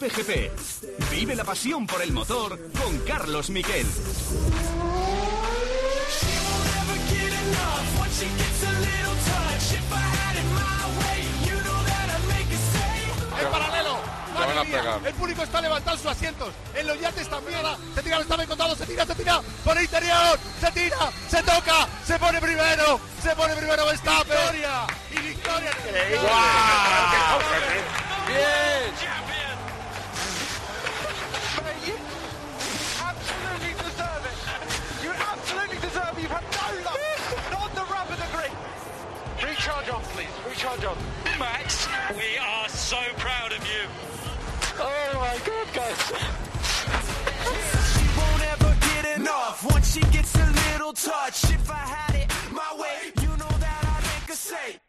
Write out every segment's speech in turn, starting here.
Cope GP. Vive la pasión por el motor con Carlos Miquel. En paralelo. Pegar. El público está levantando sus asientos. En los yates también. Se tira, lo está encontrado. Se tira, se tira. Por el interior. Se tira. Se toca. Se pone primero. Se pone primero Verstappen. Victoria. Y victoria. Bien. On. Max, we are so proud of you. Oh my God, guys. She won't ever get enough once she gets a little touch. If I had it my way, you know that I'd make her say.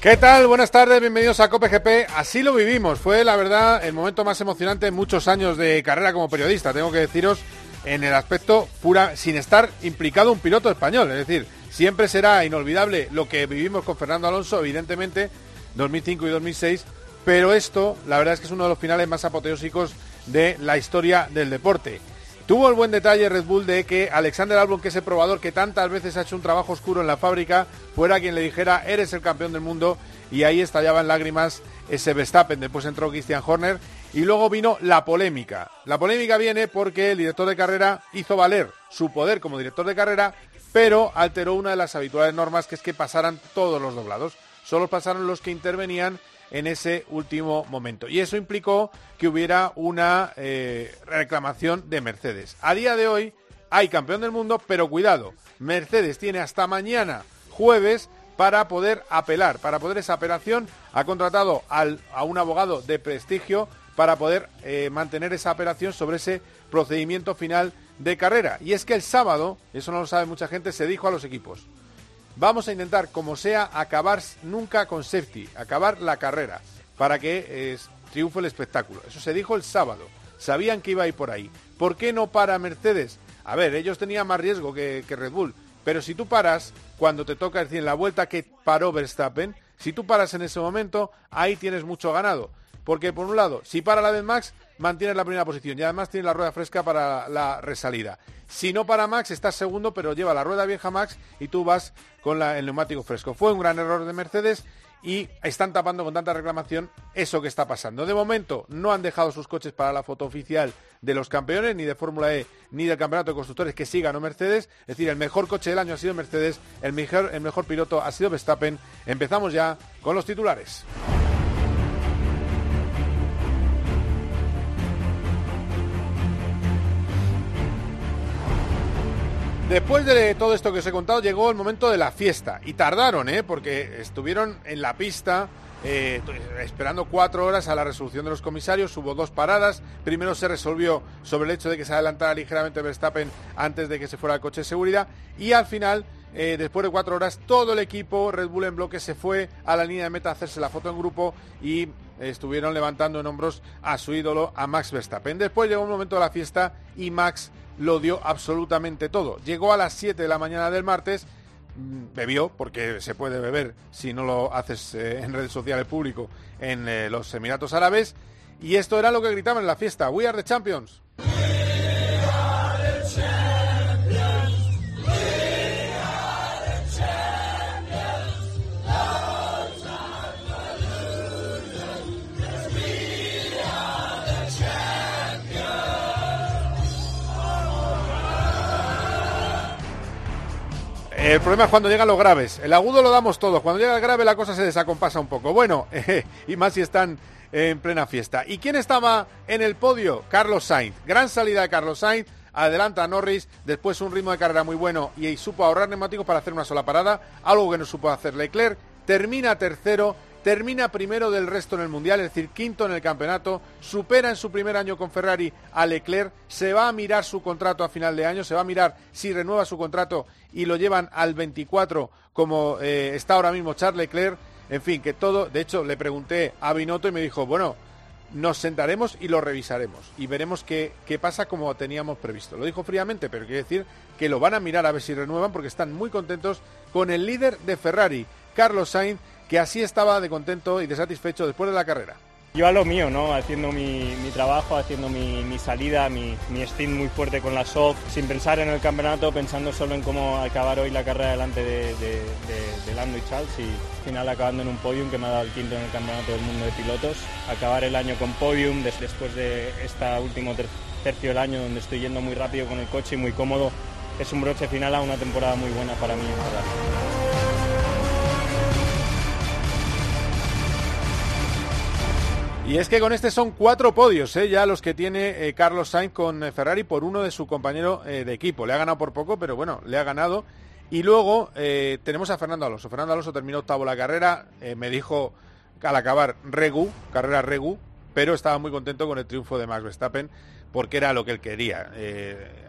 ¿Qué tal? Buenas tardes, bienvenidos a Cope GP. Así lo vivimos. Fue, la verdad, el momento más emocionante en muchos años de carrera como periodista. Tengo que deciros en el aspecto pura, sin estar implicado un piloto español. Es decir, siempre será inolvidable lo que vivimos con Fernando Alonso, evidentemente, 2005 y 2006. Pero esto, la verdad es que es uno de los finales más apoteósicos de la historia del deporte. Tuvo el buen detalle Red Bull de que Alexander Albon, que es el probador que tantas veces ha hecho un trabajo oscuro en la fábrica, fuera quien le dijera, eres el campeón del mundo, y ahí estallaban lágrimas ese Verstappen. Después entró Christian Horner y luego vino la polémica. La polémica viene porque el director de carrera hizo valer su poder como director de carrera, pero alteró una de las habituales normas, que es que pasaran todos los doblados. Solo pasaron los que intervenían en ese último momento. Y eso implicó que hubiera una eh, reclamación de Mercedes. A día de hoy hay campeón del mundo, pero cuidado, Mercedes tiene hasta mañana, jueves, para poder apelar. Para poder esa apelación ha contratado a un abogado de prestigio para poder eh, mantener esa apelación sobre ese procedimiento final de carrera. Y es que el sábado, eso no lo sabe mucha gente, se dijo a los equipos, Vamos a intentar, como sea, acabar nunca con safety, acabar la carrera, para que triunfe el espectáculo. Eso se dijo el sábado. Sabían que iba a ir por ahí. ¿Por qué no para Mercedes? A ver, ellos tenían más riesgo que, Red Bull. Pero si tú paras, cuando te toca, decir, en la vuelta que paró Verstappen, si tú paras en ese momento, ahí tienes mucho ganado. Porque por un lado, si para la vez Max, mantienes la primera posición y además tienes la rueda fresca para la resalida. Si no para Max, estás segundo, pero lleva la rueda vieja Max y tú vas con el neumático fresco. Fue un gran error de Mercedes y están tapando con tanta reclamación eso que está pasando. De momento no han dejado sus coches para la foto oficial de los campeones, ni de Fórmula E, ni del Campeonato de Constructores que sí ganó Mercedes. Es decir, el mejor coche del año ha sido Mercedes, el mejor, el mejor piloto ha sido Verstappen. Empezamos ya con los titulares. Después de todo esto que os he contado, llegó el momento de la fiesta. Y tardaron, ¿eh? Porque estuvieron en la pista eh, esperando cuatro horas a la resolución de los comisarios. Hubo dos paradas. Primero se resolvió sobre el hecho de que se adelantara ligeramente Verstappen antes de que se fuera al coche de seguridad. Y al final, eh, después de cuatro horas, todo el equipo Red Bull en bloque se fue a la línea de meta a hacerse la foto en grupo y estuvieron levantando en hombros a su ídolo, a Max Verstappen. Después llegó un momento de la fiesta y Max lo dio absolutamente todo. Llegó a las 7 de la mañana del martes, mm, bebió, porque se puede beber si no lo haces eh, en redes sociales público en eh, los Emiratos Árabes, y esto era lo que gritaban en la fiesta, We are the champions. El problema es cuando llegan los graves. El agudo lo damos todos. Cuando llega el grave la cosa se desacompasa un poco. Bueno, y más si están en plena fiesta. ¿Y quién estaba en el podio? Carlos Sainz. Gran salida de Carlos Sainz. Adelanta a Norris. Después un ritmo de carrera muy bueno y supo ahorrar neumáticos para hacer una sola parada. Algo que no supo hacer Leclerc. Termina tercero. Termina primero del resto en el Mundial, es decir, quinto en el campeonato, supera en su primer año con Ferrari a Leclerc, se va a mirar su contrato a final de año, se va a mirar si renueva su contrato y lo llevan al 24 como eh, está ahora mismo Charles Leclerc, en fin, que todo, de hecho le pregunté a Binotto y me dijo, bueno, nos sentaremos y lo revisaremos y veremos qué, qué pasa como teníamos previsto. Lo dijo fríamente, pero quiere decir que lo van a mirar a ver si renuevan porque están muy contentos con el líder de Ferrari, Carlos Sainz, que así estaba de contento y de satisfecho después de la carrera. yo a lo mío, ¿no? Haciendo mi, mi trabajo, haciendo mi, mi salida, mi, mi stint muy fuerte con la soft, sin pensar en el campeonato, pensando solo en cómo acabar hoy la carrera delante de, de, de- Lando y Charles y al final acabando en un podium que me ha dado el quinto en el campeonato del mundo de pilotos. Acabar el año con podium des- después de este último ter- tercio del año donde estoy yendo muy rápido con el coche y muy cómodo, es un broche final a una temporada muy buena para mí, verdad. Y es que con este son cuatro podios, ¿eh? ya los que tiene eh, Carlos Sainz con eh, Ferrari por uno de su compañero de equipo. Le ha ganado por poco, pero bueno, le ha ganado. Y luego tenemos a Fernando Alonso. Fernando Alonso terminó octavo la carrera, me dijo al acabar Regu, carrera Regu, pero estaba muy contento con el triunfo de Max Verstappen porque era lo que él quería.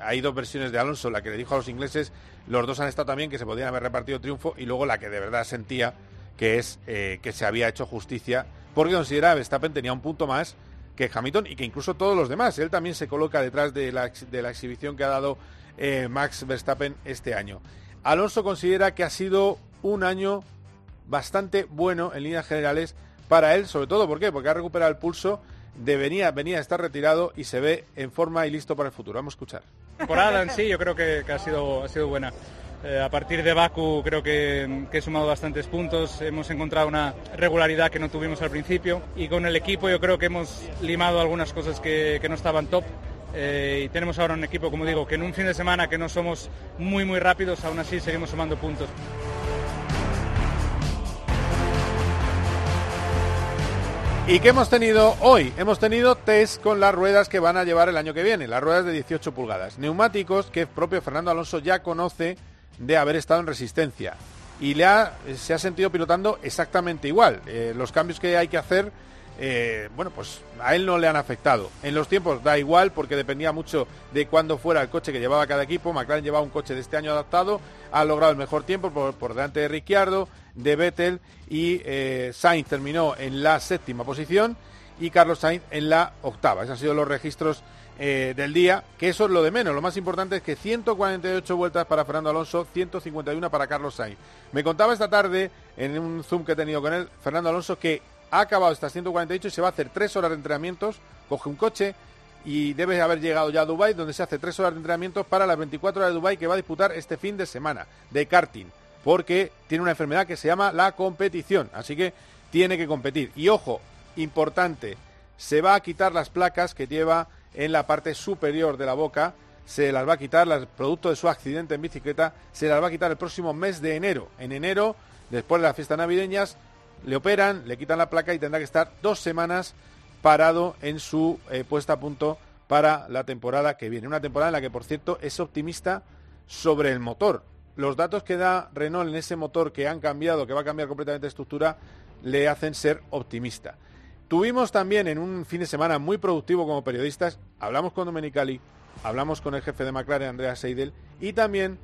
Hay dos versiones de Alonso, la que le dijo a los ingleses, los dos han estado también que se podían haber repartido triunfo y luego la que de verdad sentía que es que se había hecho justicia porque considera que Verstappen tenía un punto más que Hamilton y que incluso todos los demás. Él también se coloca detrás de la, exhibición que ha dado eh, Max Verstappen este año. Alonso considera que ha sido un año bastante bueno en líneas generales para él, sobre todo ¿por porque ha recuperado el pulso, de venía, venía a estar retirado y se ve en forma y listo para el futuro. Vamos a escuchar. temporada en sí yo creo que, que ha, sido, ha sido buena. Eh, a partir de Baku creo que, he sumado bastantes puntos, hemos encontrado una regularidad que no tuvimos al principio y con el equipo yo creo que hemos limado algunas cosas que, que no estaban top. Eh, y tenemos ahora un equipo, como digo, que en un fin de semana que no somos muy muy rápidos, aún así seguimos sumando puntos. ¿Y qué hemos tenido hoy? Hemos tenido test con las ruedas que van a llevar el año que viene, las ruedas de 18 pulgadas. Neumáticos que el propio Fernando Alonso ya conoce de haber estado en resistencia. Y le ha, se ha sentido pilotando exactamente igual. Eh, los cambios que hay que hacer, eh, bueno, pues a él no le han afectado. En los tiempos da igual porque dependía mucho de cuándo fuera el coche que llevaba cada equipo. McLaren llevaba un coche de este año adaptado, ha logrado el mejor tiempo por, delante de Ricciardo, de Vettel y eh, Sainz terminó en la séptima posición y Carlos Sainz en la octava. Esos han sido los registros eh, del día, que eso es lo de menos. Lo más importante es que 148 vueltas para Fernando Alonso, 151 para Carlos Sainz. Me contaba esta tarde, en un Zoom que he tenido con él, Fernando Alonso, que ha acabado estas 148 y se va a hacer tres horas de entrenamientos, coge un coche y debe haber llegado ya a Dubái, donde se hace tres horas de entrenamientos para las 24 horas de Dubái que va a disputar este fin de semana de karting, porque tiene una enfermedad que se llama la competición, así que tiene que competir. Y ojo, importante, se va a quitar las placas que lleva en la parte superior de la boca, se las va a quitar, las, producto de su accidente en bicicleta, se las va a quitar el próximo mes de enero. En enero, después de las fiestas navideñas, le operan, le quitan la placa y tendrá que estar dos semanas parado en su eh, puesta a punto para la temporada que viene. Una temporada en la que, por cierto, es optimista sobre el motor. Los datos que da Renault en ese motor que han cambiado, que va a cambiar completamente de estructura, le hacen ser optimista. Tuvimos también en un fin de semana muy productivo como periodistas, hablamos con Domenicali, hablamos con el jefe de McLaren, Andrea Seidel, y también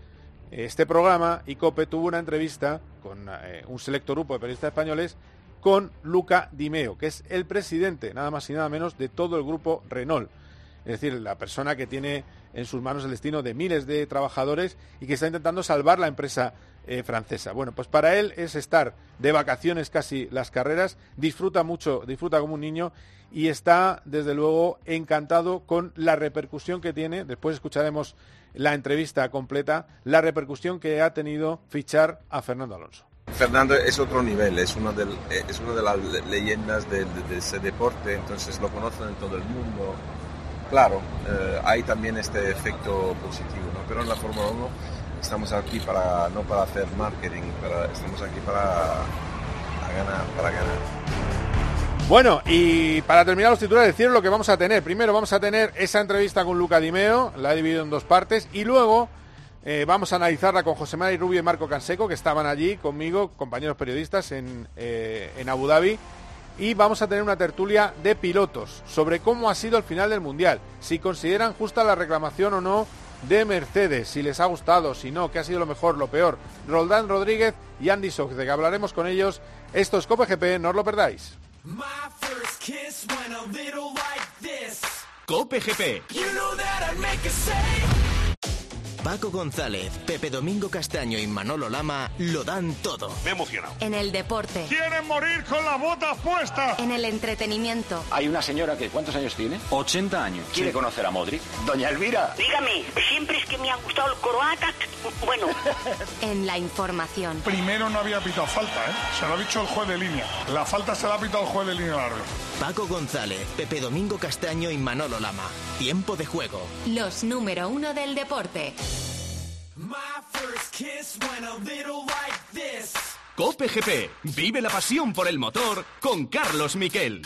eh, este programa, ICOPE, tuvo una entrevista con eh, un selecto grupo de periodistas españoles con Luca Di Meo, que es el presidente, nada más y nada menos, de todo el grupo Renault. Es decir, la persona que tiene en sus manos el destino de miles de trabajadores y que está intentando salvar la empresa eh, francesa. Bueno, pues para él es estar de vacaciones casi las carreras, disfruta mucho, disfruta como un niño y está desde luego encantado con la repercusión que tiene, después escucharemos la entrevista completa, la repercusión que ha tenido fichar a Fernando Alonso. Fernando es otro nivel, es una de, es una de las le- leyendas de, ese deporte, entonces lo conocen en todo el mundo. Claro, eh, hay también este efecto positivo, pero en la Fórmula 1 estamos aquí para, no para hacer marketing, para, estamos aquí para, ganar, para ganar. Bueno, y para terminar los titulares, decir lo que vamos a tener. Primero vamos a tener esa entrevista con Luca Dimeo, la he dividido en dos partes, y luego eh, vamos a analizarla con José María Rubio y Marco Canseco, que estaban allí conmigo, compañeros periodistas en, eh, en Abu Dhabi. Y vamos a tener una tertulia de pilotos sobre cómo ha sido el final del Mundial, si consideran justa la reclamación o no de Mercedes, si les ha gustado, si no, qué ha sido lo mejor, lo peor. Roldán Rodríguez y Andy Sox, de que hablaremos con ellos. Esto es Copa GP, no os lo perdáis. Like. Cope GP. You know Paco González, Pepe Domingo Castaño y Manolo Lama lo dan todo. Me he emocionado. En el deporte. ¡Quieren morir con las botas puestas! En el entretenimiento. Hay una señora que, ¿cuántos años tiene? 80 años. ¿Quiere conocer a Modric? Doña Elvira. Dígame, siempre es que me ha gustado el croata. Bueno. en la información. Primero no había pitado falta, ¿eh? Se lo ha dicho el juez de línea. La falta se la ha pitado el juez de línea largo. Paco González, Pepe Domingo Castaño y Manolo Lama. Tiempo de juego. Los número uno del deporte. Cope GP. Vive la pasión por el motor con Carlos Miquel.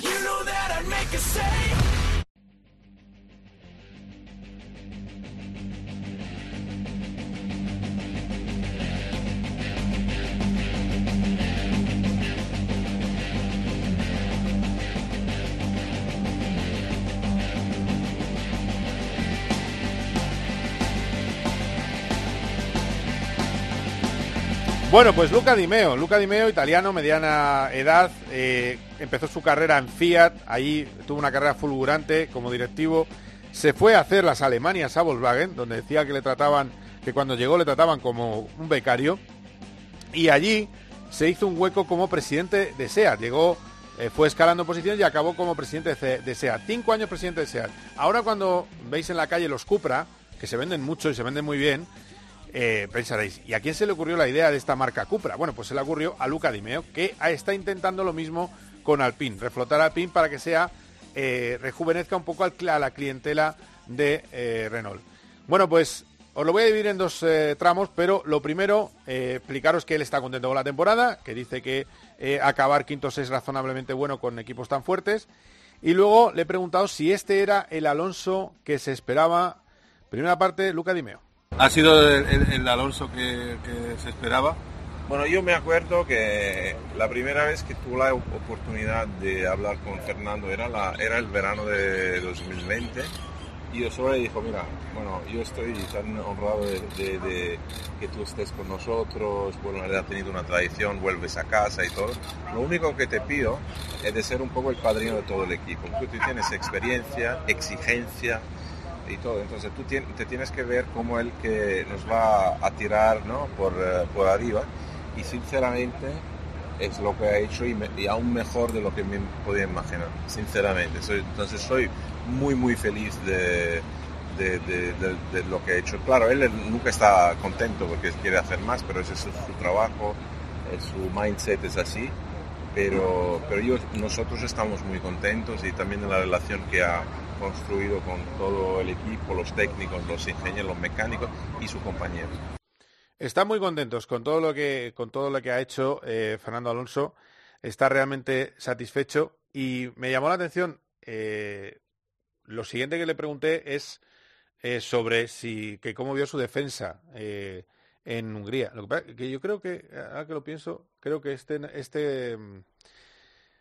Bueno, pues Luca Di Meo, Luca Di Meo, italiano, mediana edad, eh, empezó su carrera en Fiat, ahí tuvo una carrera fulgurante como directivo, se fue a hacer las Alemanias a Volkswagen, donde decía que le trataban, que cuando llegó le trataban como un becario, y allí se hizo un hueco como presidente de SEAT, llegó, eh, fue escalando posiciones y acabó como presidente de, de SEAT, cinco años presidente de SEAT. Ahora cuando veis en la calle los Cupra, que se venden mucho y se venden muy bien, eh, pensaréis, ¿y a quién se le ocurrió la idea de esta marca Cupra? Bueno, pues se le ocurrió a Luca Di Meo, que está intentando lo mismo con Alpine, reflotar Alpine para que sea eh, rejuvenezca un poco a la clientela de eh, Renault. Bueno, pues os lo voy a dividir en dos tramos, pero lo primero, explicaros que él está contento con la temporada, que dice que acabar quintos es razonablemente bueno con equipos tan fuertes. Y luego le he preguntado si este era el Alonso que se esperaba. Primera parte, Luca Di Meo. ¿Ha sido el, Alonso que, se esperaba? Bueno, yo me acuerdo que la primera vez que tuve la oportunidad de hablar con Fernando era, la, era el verano de 2020 y yo solo le dijo, mira, bueno, yo estoy tan honrado de, que tú estés con nosotros, bueno, él ha tenido una tradición, vuelves a casa y todo. Lo único que te pido es de ser un poco el padrino de todo el equipo. Tú tienes experiencia, exigencia, y todo. Entonces tú te tienes que ver como el que nos va a tirar ¿no? por, eh, por arriba y sinceramente es lo que ha hecho y, aún mejor de lo que me podía imaginar, sinceramente. Entonces soy muy muy feliz de, de, lo que ha hecho. Claro, él nunca está contento porque quiere hacer más, pero ese es su, trabajo, su mindset es así. Pero, pero nosotros estamos muy contentos y también en la relación que ha construido con todo el equipo, los técnicos, los ingenieros, los mecánicos y su compañero. Están muy contentos con todo lo que, con todo lo que ha hecho eh, Fernando Alonso. Está realmente satisfecho y me llamó la atención. eh, lo siguiente que le pregunté es eh, sobre si que cómo vio su defensa en Hungría. Lo que, yo creo que, ahora que lo pienso, creo que este, este mm,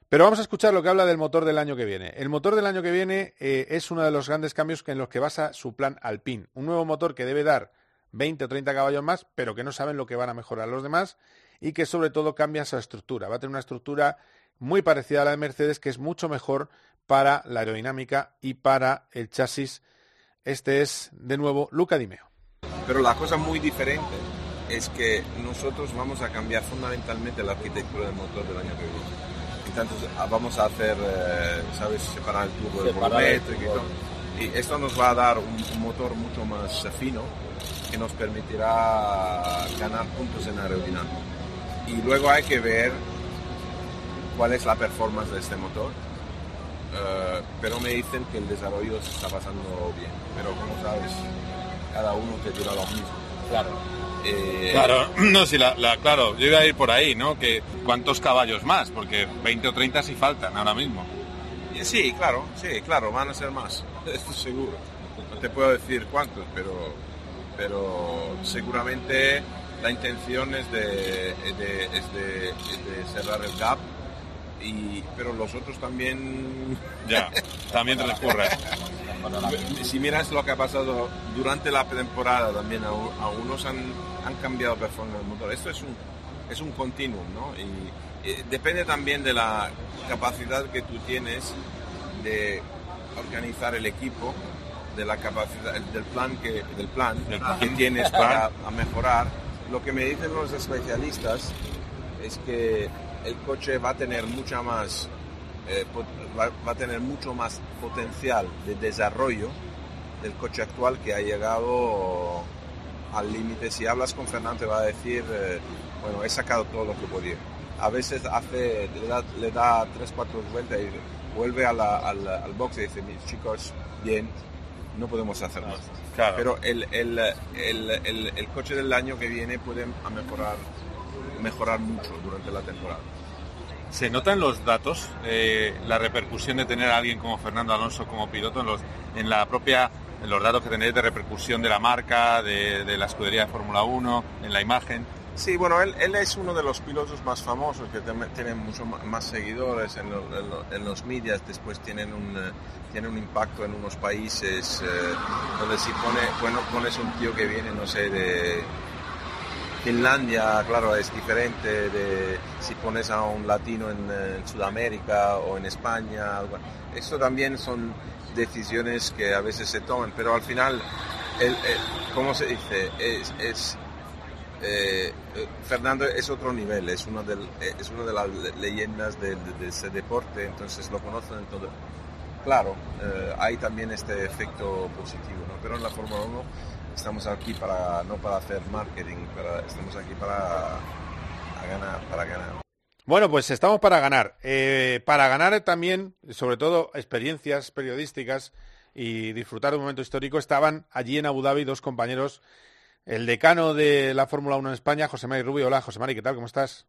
pero vamos a escuchar lo que habla del motor del año que viene. El motor del año que viene eh, es uno de los grandes cambios en los que basa su plan Alpine. Un nuevo motor que debe dar 20 o 30 caballos más, pero que no saben lo que van a mejorar los demás y que sobre todo cambia su estructura. Va a tener una estructura muy parecida a la de Mercedes, que es mucho mejor para la aerodinámica y para el chasis. Este es, de nuevo, Luca Di Meo. Pero la cosa muy diferente es que nosotros vamos a cambiar fundamentalmente la arquitectura del motor del año que viene. Entonces ah, vamos a hacer, eh, ¿sabes?, separar el tubo del volumétrico y tubo. todo. Y esto nos va a dar un, un motor mucho más fino que nos permitirá ganar puntos en aerodinámica. Y luego hay que ver cuál es la performance de este motor. Eh, pero me dicen que el desarrollo se está pasando bien. Pero como sabes, cada uno te dirá lo mismo. Claro. Eh, Claro, no, sí, la, la- claro, yo iba a ir por ahí, ¿no? Que cuántos caballos más, porque 20 o 30 sí faltan ahora mismo. Eh, Sí, claro, sí, claro, van a ser más, esto seguro. No te puedo decir cuántos, pero, pero seguramente la intención es de, de, es de- es de cerrar el gap, y, pero los otros también... Ya, también Si miras lo que ha pasado durante la temporada también, a, a unos han, han cambiado performance del motor. Esto es un, es un continuum, ¿no? Y, eh, depende también de la capacidad que tú tienes de organizar el equipo de la capacidad, del plan que, del plan que tienes para mejorar. Lo que me dicen los especialistas es que el coche va a tener mucha más, eh, va, va a tener mucho más potencial de desarrollo del coche actual que ha llegado al límite. Si hablas con Fernando te va a decir, eh, bueno, he sacado todo lo que podía. A veces hace, le da, le da tres, cuatro vueltas y vuelve a la- al, al box y dice, mis chicos, bien, no podemos hacer más. Claro. Pero el, el, el, el, coche del año que viene puede mejorar, mejorar mucho durante la temporada. ¿Se nota en los datos eh, la repercusión de tener a alguien como Fernando Alonso como piloto en, los, en la propia en los datos que tenéis de repercusión de la marca, de, la escudería de Fórmula 1, en la imagen? Sí, bueno, él, es uno de los pilotos más famosos que tienen mucho más seguidores en, lo- en lo- en los medios, después tienen un, eh, tiene un impacto en unos países eh, donde si pone, bueno, pones un tío que viene, no sé, de Finlandia, claro, es diferente de si pones a un latino en, Sudamérica o en España. algo- Esto también son decisiones que a veces se toman, pero al final, el, ¿cómo se dice? Es, eh, Fernando es otro nivel, es una de las le- leyendas de, ese deporte, entonces lo conocen en todo. Claro, eh, hay también este efecto positivo, ¿no? pero en la Fórmula 1 estamos aquí para no para hacer marketing, para, estamos aquí para a ganar, para ganar. Bueno, pues estamos para ganar. Eh, para ganar también, sobre todo, experiencias periodísticas y disfrutar de un momento histórico, estaban allí en Abu Dhabi dos compañeros. El decano de la Fórmula 1 en España, José Mari Rubio. Hola, José Mari, ¿qué tal? ¿Cómo estás?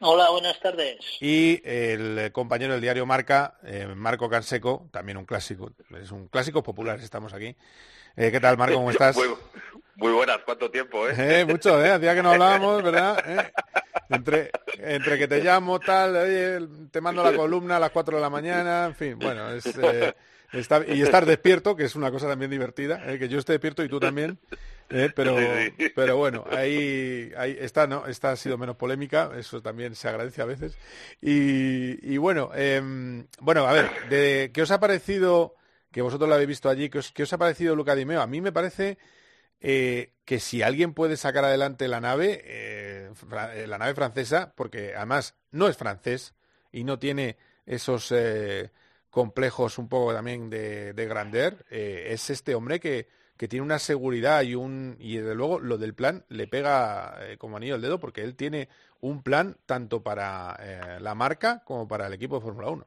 Hola, buenas tardes. Y el compañero del diario Marca, eh, Marco Canseco, también un clásico, es un clásico popular, estamos aquí. Eh, ¿Qué tal, Marco? ¿Cómo estás? Muy, muy buenas, ¿cuánto tiempo, eh? Eh, mucho, ¿eh? Hacía que no hablábamos, ¿verdad? Eh, Entre, entre que te llamo, tal, oye, te mando la columna a las 4 de la mañana, en fin, bueno, es... estar- y estar despierto, que es una cosa también divertida, eh, que yo esté despierto y tú también, eh, pero, pero bueno, ahí, ahí esta, ¿no? Esta ha sido menos polémica, eso también se agradece a veces. Y, y bueno, em, bueno, a ver, de, ¿qué os ha parecido, que vosotros lo habéis visto allí, qué os, ha parecido Luca Di Meo? A mí me parece eh, que si alguien puede sacar adelante la nave, eh, eh, la nave francesa, porque además no es francés y no tiene esos complejos un poco también de, de grandeur, es este hombre que, que tiene una seguridad y un y desde luego lo del plan le pega como anillo al dedo porque él tiene un plan tanto para la marca como para el equipo de Fórmula 1.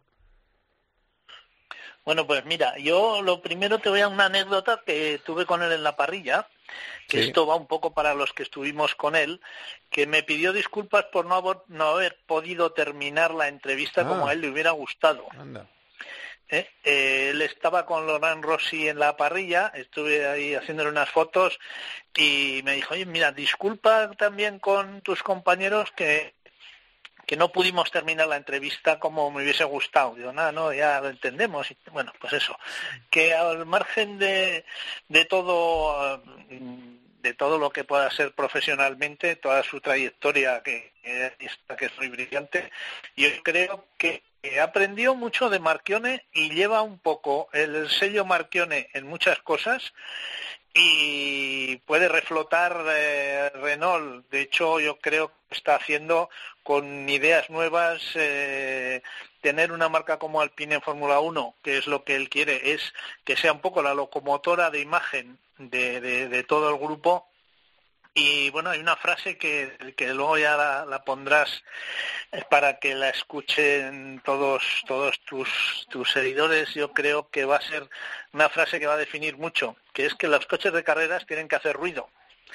Bueno, pues mira, yo lo primero te voy a una anécdota que tuve con él en la parrilla, que Sí. esto va un poco para los que estuvimos con él, que me pidió disculpas por no haber, no haber podido terminar la entrevista Ah. como a él le hubiera gustado. Anda. ¿eh? Eh, él estaba con Laurent Rossi en la parrilla, estuve ahí haciéndole unas fotos y me dijo, oye, mira, disculpa también con tus compañeros que, que no pudimos terminar la entrevista como me hubiese gustado. Digo, nada, no, ya lo entendemos. Bueno, pues eso, que al margen de, de todo... de todo lo que pueda ser profesionalmente, toda su trayectoria que, que es- muy brillante, yo creo que aprendió mucho de Marchione y lleva un poco el sello Marchione en muchas cosas y puede reflotar eh, Renault. De hecho, yo creo que está haciendo con ideas nuevas eh, tener una marca como Alpine en Fórmula 1, que es lo que él quiere, es que sea un poco la locomotora de imagen de, de- todo el grupo. Y bueno, hay una frase que, que luego ya la, la pondrás eh, para que la escuchen todos todos tus, tus seguidores. Yo creo que va a ser una frase que va a definir mucho, que es que los coches de carreras tienen que hacer ruido.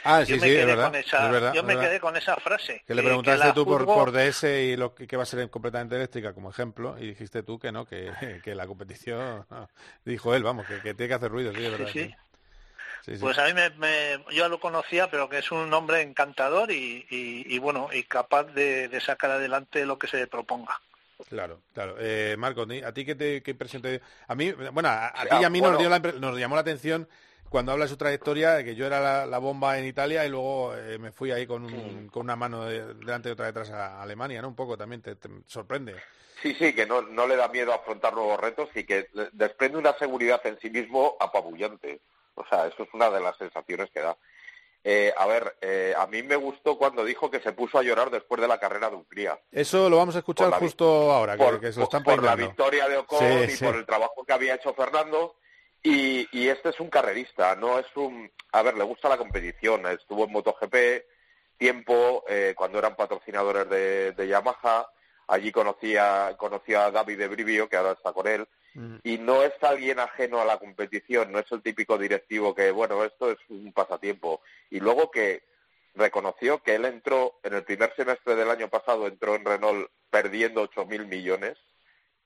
Ah, Yo sí, me sí, quedé es verdad. con esa- es verdad, yo es me verdad. quedé con esa frase. Que le preguntaste tú por, juzgo- por DS y lo que, va a ser completamente eléctrica como ejemplo y dijiste tú que no, que, que la competición, dijo él, vamos, que, que tiene que hacer ruido, sí, es verdad. sí. sí. Pues a mí me, me- yo lo conocía, pero que es un hombre encantador y, y- y bueno, y capaz de, de sacar adelante lo que se le proponga. Claro, claro. Eh, Marco, ¿a ti qué, te, qué impresión te dio? A mí, bueno, a, a ti y a mí bueno. nos, dio la nos llamó la atención cuando habla de su trayectoria, de que yo era la, la bomba en Italia y luego eh, me fui ahí con, un- con una mano de- delante y otra detrás a Alemania, ¿no? Un poco también te, te sorprende. Sí, sí, que no, no le da miedo afrontar nuevos retos y que desprende una seguridad en sí mismo apabullante. O sea, eso es una de las sensaciones que da. Eh, a ver, eh, a mí me gustó cuando dijo que se puso a llorar después de la carrera de Hungría. Eso lo vamos a escuchar justo ahora, que, por, que se lo están por la victoria de Ocon Sí, y sí. por el trabajo que había hecho Fernando. Y, y este es un carrerista, no es un... A ver, le gusta la competición. Estuvo en MotoGP tiempo, eh, cuando eran patrocinadores de, de Yamaha. Allí conocía, conocía a David de Brivio, que ahora está con él. Y no es alguien ajeno a la competición, no es el típico directivo que, bueno, esto es un pasatiempo. Y luego que reconoció que él entró, en el primer semestre del año pasado, entró en Renault perdiendo 8.000 millones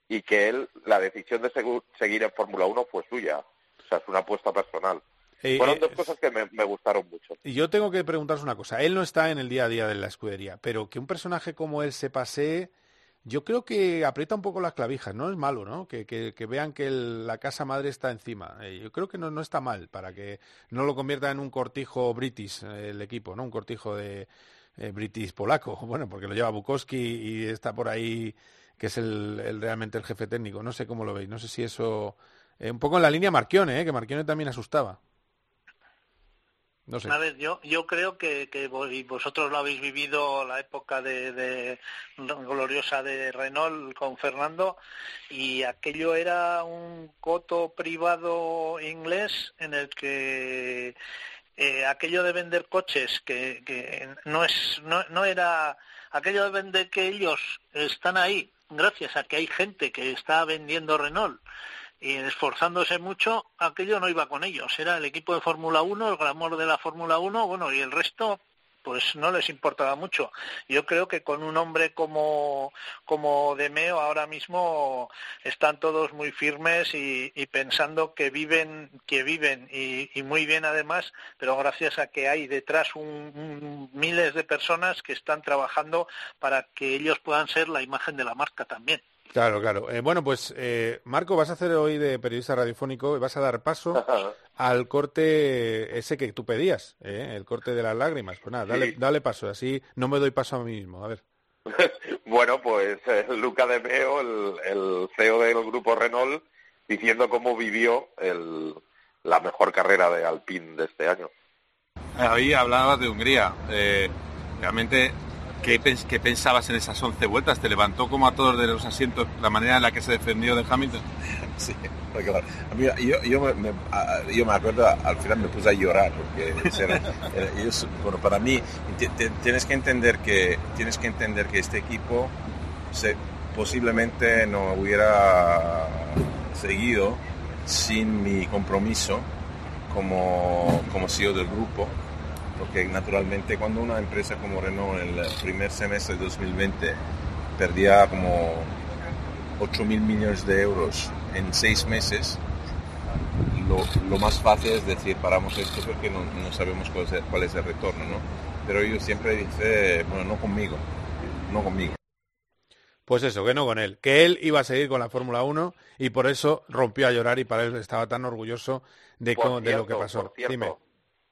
y que él, la decisión de segu- seguir en Fórmula 1 fue suya. O sea, es una apuesta personal. Eh, Fueron eh, dos cosas que me, me gustaron mucho. Y yo tengo que preguntaros una cosa. Él no está en el día a día de la escudería, pero que un personaje como él se pasee, yo creo que aprieta un poco las clavijas. No es malo, ¿no? Que, que- que vean que el- la casa madre está encima. Eh, yo creo que no, no está mal para que no lo convierta en un cortijo british eh, el equipo, ¿no? Un cortijo de british polaco. Bueno, porque lo lleva Bukowski y está por ahí, que es el, realmente el jefe técnico. No sé cómo lo veis. No sé si eso... eh, un poco en la línea Marchione, ¿eh? Que Marchione también asustaba. No sé. A ver, yo, yo creo que, que y vosotros lo habéis vivido la época de, de gloriosa de Renault con Fernando y aquello era un coto privado inglés en el que eh, aquello de vender coches que, que no es no, no era aquello de vender que ellos están ahí gracias a que hay gente que está vendiendo Renault y esforzándose mucho, aquello no iba con ellos. Era el equipo de Fórmula 1, el glamour de la Fórmula 1, bueno, y el resto pues no les importaba mucho. Yo creo que con un hombre como, como Demeo ahora mismo están todos muy firmes y, pensando que viven, que viven y, muy bien además, pero gracias a que hay detrás un- miles de personas que están trabajando para que ellos puedan ser la imagen de la marca también. Claro, claro. Eh, bueno, pues eh, Marco, vas a hacer hoy de periodista radiofónico y vas a dar paso al corte ese que tú pedías, ¿eh? el corte de las lágrimas. Pues nada, dale, Sí. dale paso, así no me doy paso a mí mismo. A ver. Bueno, pues eh, Luca De Meo, el, el CEO del grupo Renault, diciendo cómo vivió el, la mejor carrera de Alpine de este año. Ahí hablabas de Hungría. Eh, realmente, ¿qué, pens- pensabas en esas 11 vueltas? ¿Te levantó como a todos de los asientos la manera en la que se defendió de Hamilton? Sí, yo, me, acuerdo, al final me puse a llorar, porque bueno, para mí ti- ti- tienes que entender que, tienes que, entender que este equipo se, posiblemente no hubiera seguido sin mi compromiso como, como CEO del grupo, porque naturalmente cuando una empresa como Renault en el primer semestre de 2020 perdía como 8 mil millones de euros en seis meses, lo, lo más fácil es decir, paramos esto porque no, no sabemos cuál es, el, cuál es el retorno, ¿no? Pero yo siempre dice, bueno, no conmigo, no conmigo. Pues eso, que no con él. Que él iba a seguir con la Fórmula 1 y por eso rompió a llorar y para él estaba tan orgulloso de, de lo que pasó. por cierto, Dime.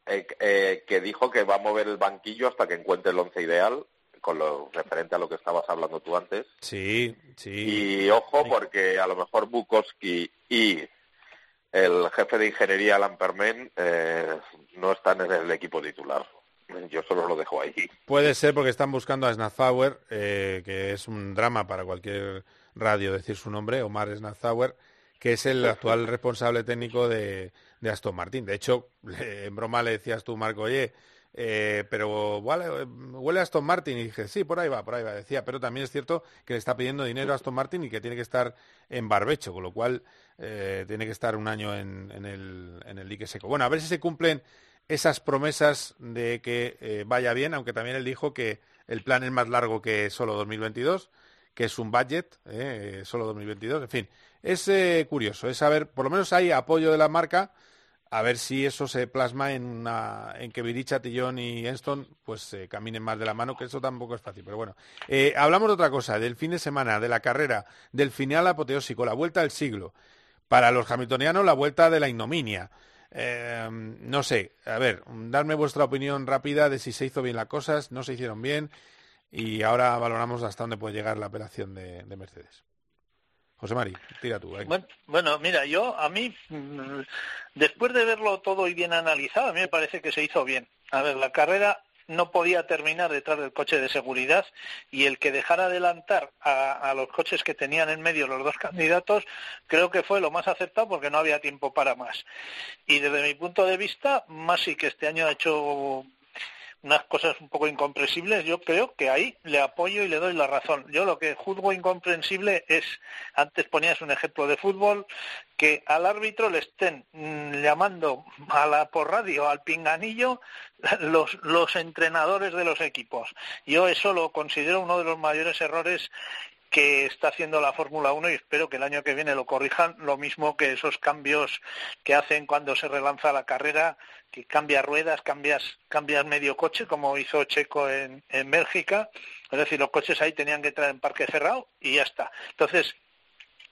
Eh, eh, que dijo que va a mover el banquillo hasta que encuentre el once ideal, con lo referente a lo que estabas hablando tú antes. Sí, sí. Y ojo, porque a lo mejor Bukowski y el jefe de ingeniería, Alan Permen, eh, no están en el equipo titular. Yo solo lo dejo ahí. Puede ser porque están buscando a Snathauer, eh, que es un drama para cualquier radio decir su nombre, Omar Snathauer, que es el actual responsable técnico de, Aston Martin. De hecho, en broma le decías tú, Marco, oye, eh, pero huele, a Aston Martin. Y dije, sí, por ahí va, por ahí va. Decía, pero también es cierto que le está pidiendo dinero a Aston Martin y que tiene que estar en barbecho, con lo cual eh, tiene que estar un año en, el, en dique seco. Bueno, a ver si se cumplen esas promesas de que eh, vaya bien, aunque también él dijo que el plan es más largo que solo 2022, que es un budget, solo 2022, en fin, es eh, curioso, es saber, por lo menos hay apoyo de la marca, a ver si eso se plasma en, que Viricha, Tillón y Enston pues eh, caminen más de la mano, que eso tampoco es fácil, pero bueno. Eh, hablamos de otra cosa, del fin de semana, de la carrera, del final apoteósico, la vuelta del siglo. Para los hamiltonianos, la vuelta de la ignominia. Eh, no sé, a ver, darme vuestra opinión rápida de si se hizo bien las cosas, no se hicieron bien y ahora valoramos hasta dónde puede llegar la apelación de Mercedes. José Mari, tira tú. venga. Bueno, mira, yo a mí, mm, después de verlo todo y bien analizado, a mí me parece que se hizo bien. A ver, la carrera no podía terminar detrás del coche de seguridad y el que dejara adelantar a, a los coches que tenían en medio los dos candidatos creo que fue lo más acertado porque no había tiempo para más. Y desde mi punto de vista, Masi que este año ha hecho unas cosas un poco incomprensibles, yo creo que ahí le apoyo y le doy la razón. Yo lo que juzgo incomprensible es, antes ponías un ejemplo de fútbol, que al árbitro le estén mm, llamando a la, por radio al pinganillo los, los entrenadores de los equipos. Yo eso lo considero uno de los mayores errores que está haciendo la Fórmula 1 y espero que el año que viene lo corrijan, lo mismo que esos cambios que hacen cuando se relanza la carrera, que cambia ruedas, cambias, cambias medio coche, como hizo Checo en, en Bélgica, es decir, los coches ahí tenían que entrar en parque cerrado y ya está. Entonces,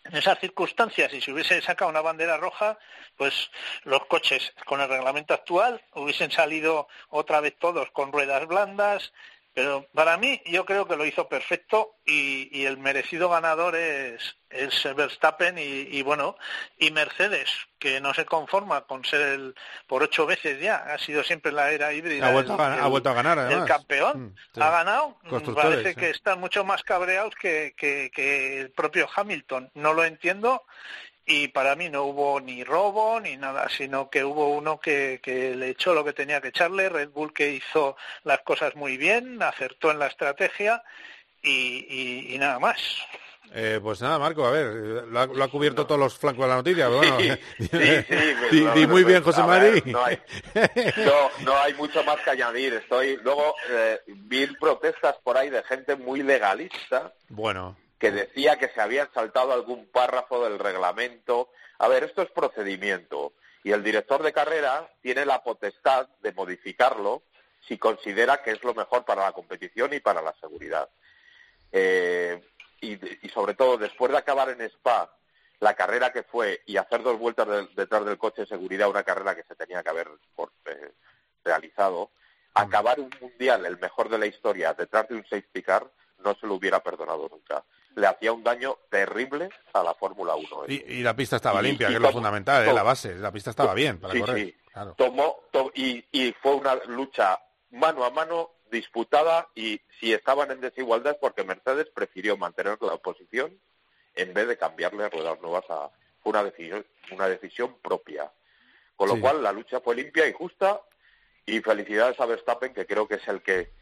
en esas circunstancias, si se hubiese sacado una bandera roja, pues los coches con el reglamento actual hubiesen salido otra vez todos con ruedas blandas, pero para mí yo creo que lo hizo perfecto y, y el merecido ganador es, es Verstappen y, y, bueno y Mercedes que no se conforma con ser el por ocho veces ya ha sido siempre la era híbrida Ha vuelto, el, a, ganar, ha el- vuelto a ganar, el campeón. Mm, sí. ha ganado mm, parece que están mucho más cabreados que, que, que el propio Hamilton. No lo entiendo y para mí no hubo ni robo ni nada, sino que hubo uno que, que le echó lo que tenía que echarle, Red Bull que hizo las cosas muy bien, acertó en la estrategia y, y- y nada más. Eh, pues nada, Marco, a ver, lo ha, lo ha cubierto todos los flancos de la noticia, bueno. Sí, sí, no, di no, muy bien, José a ver, Mari. no, hay, no, no hay mucho más que añadir. Estoy luego eh, vi protestas por ahí de gente muy legalista Bueno, que decía que se habían saltado algún párrafo del reglamento. A ver, esto es procedimiento y el director de carrera tiene la potestad de modificarlo si considera que es lo mejor para la competición y para la seguridad. Eh, y, y sobre todo, después de acabar en Spa la carrera que fue y hacer dos vueltas de- detrás del coche de seguridad, una carrera que se tenía que haber por- eh, realizado, acabar un mundial, el mejor de la historia, detrás de un safety car, no se lo hubiera perdonado nunca. Le hacía un daño terrible a la Fórmula 1. y, y la pista estaba Y- limpia, y que es lo fundamental, eh, la base. La pista estaba bien para Sí, correr. sí. Claro. Tomó, to- y, y fue una lucha mano a mano disputada y si estaban en desigualdad es porque Mercedes prefirió mantener la posición en vez de cambiarle ruedas nuevas a fue una decisión una decisión propia con lo Sí. cual la lucha fue limpia y justa y felicidades a Verstappen que creo que es el que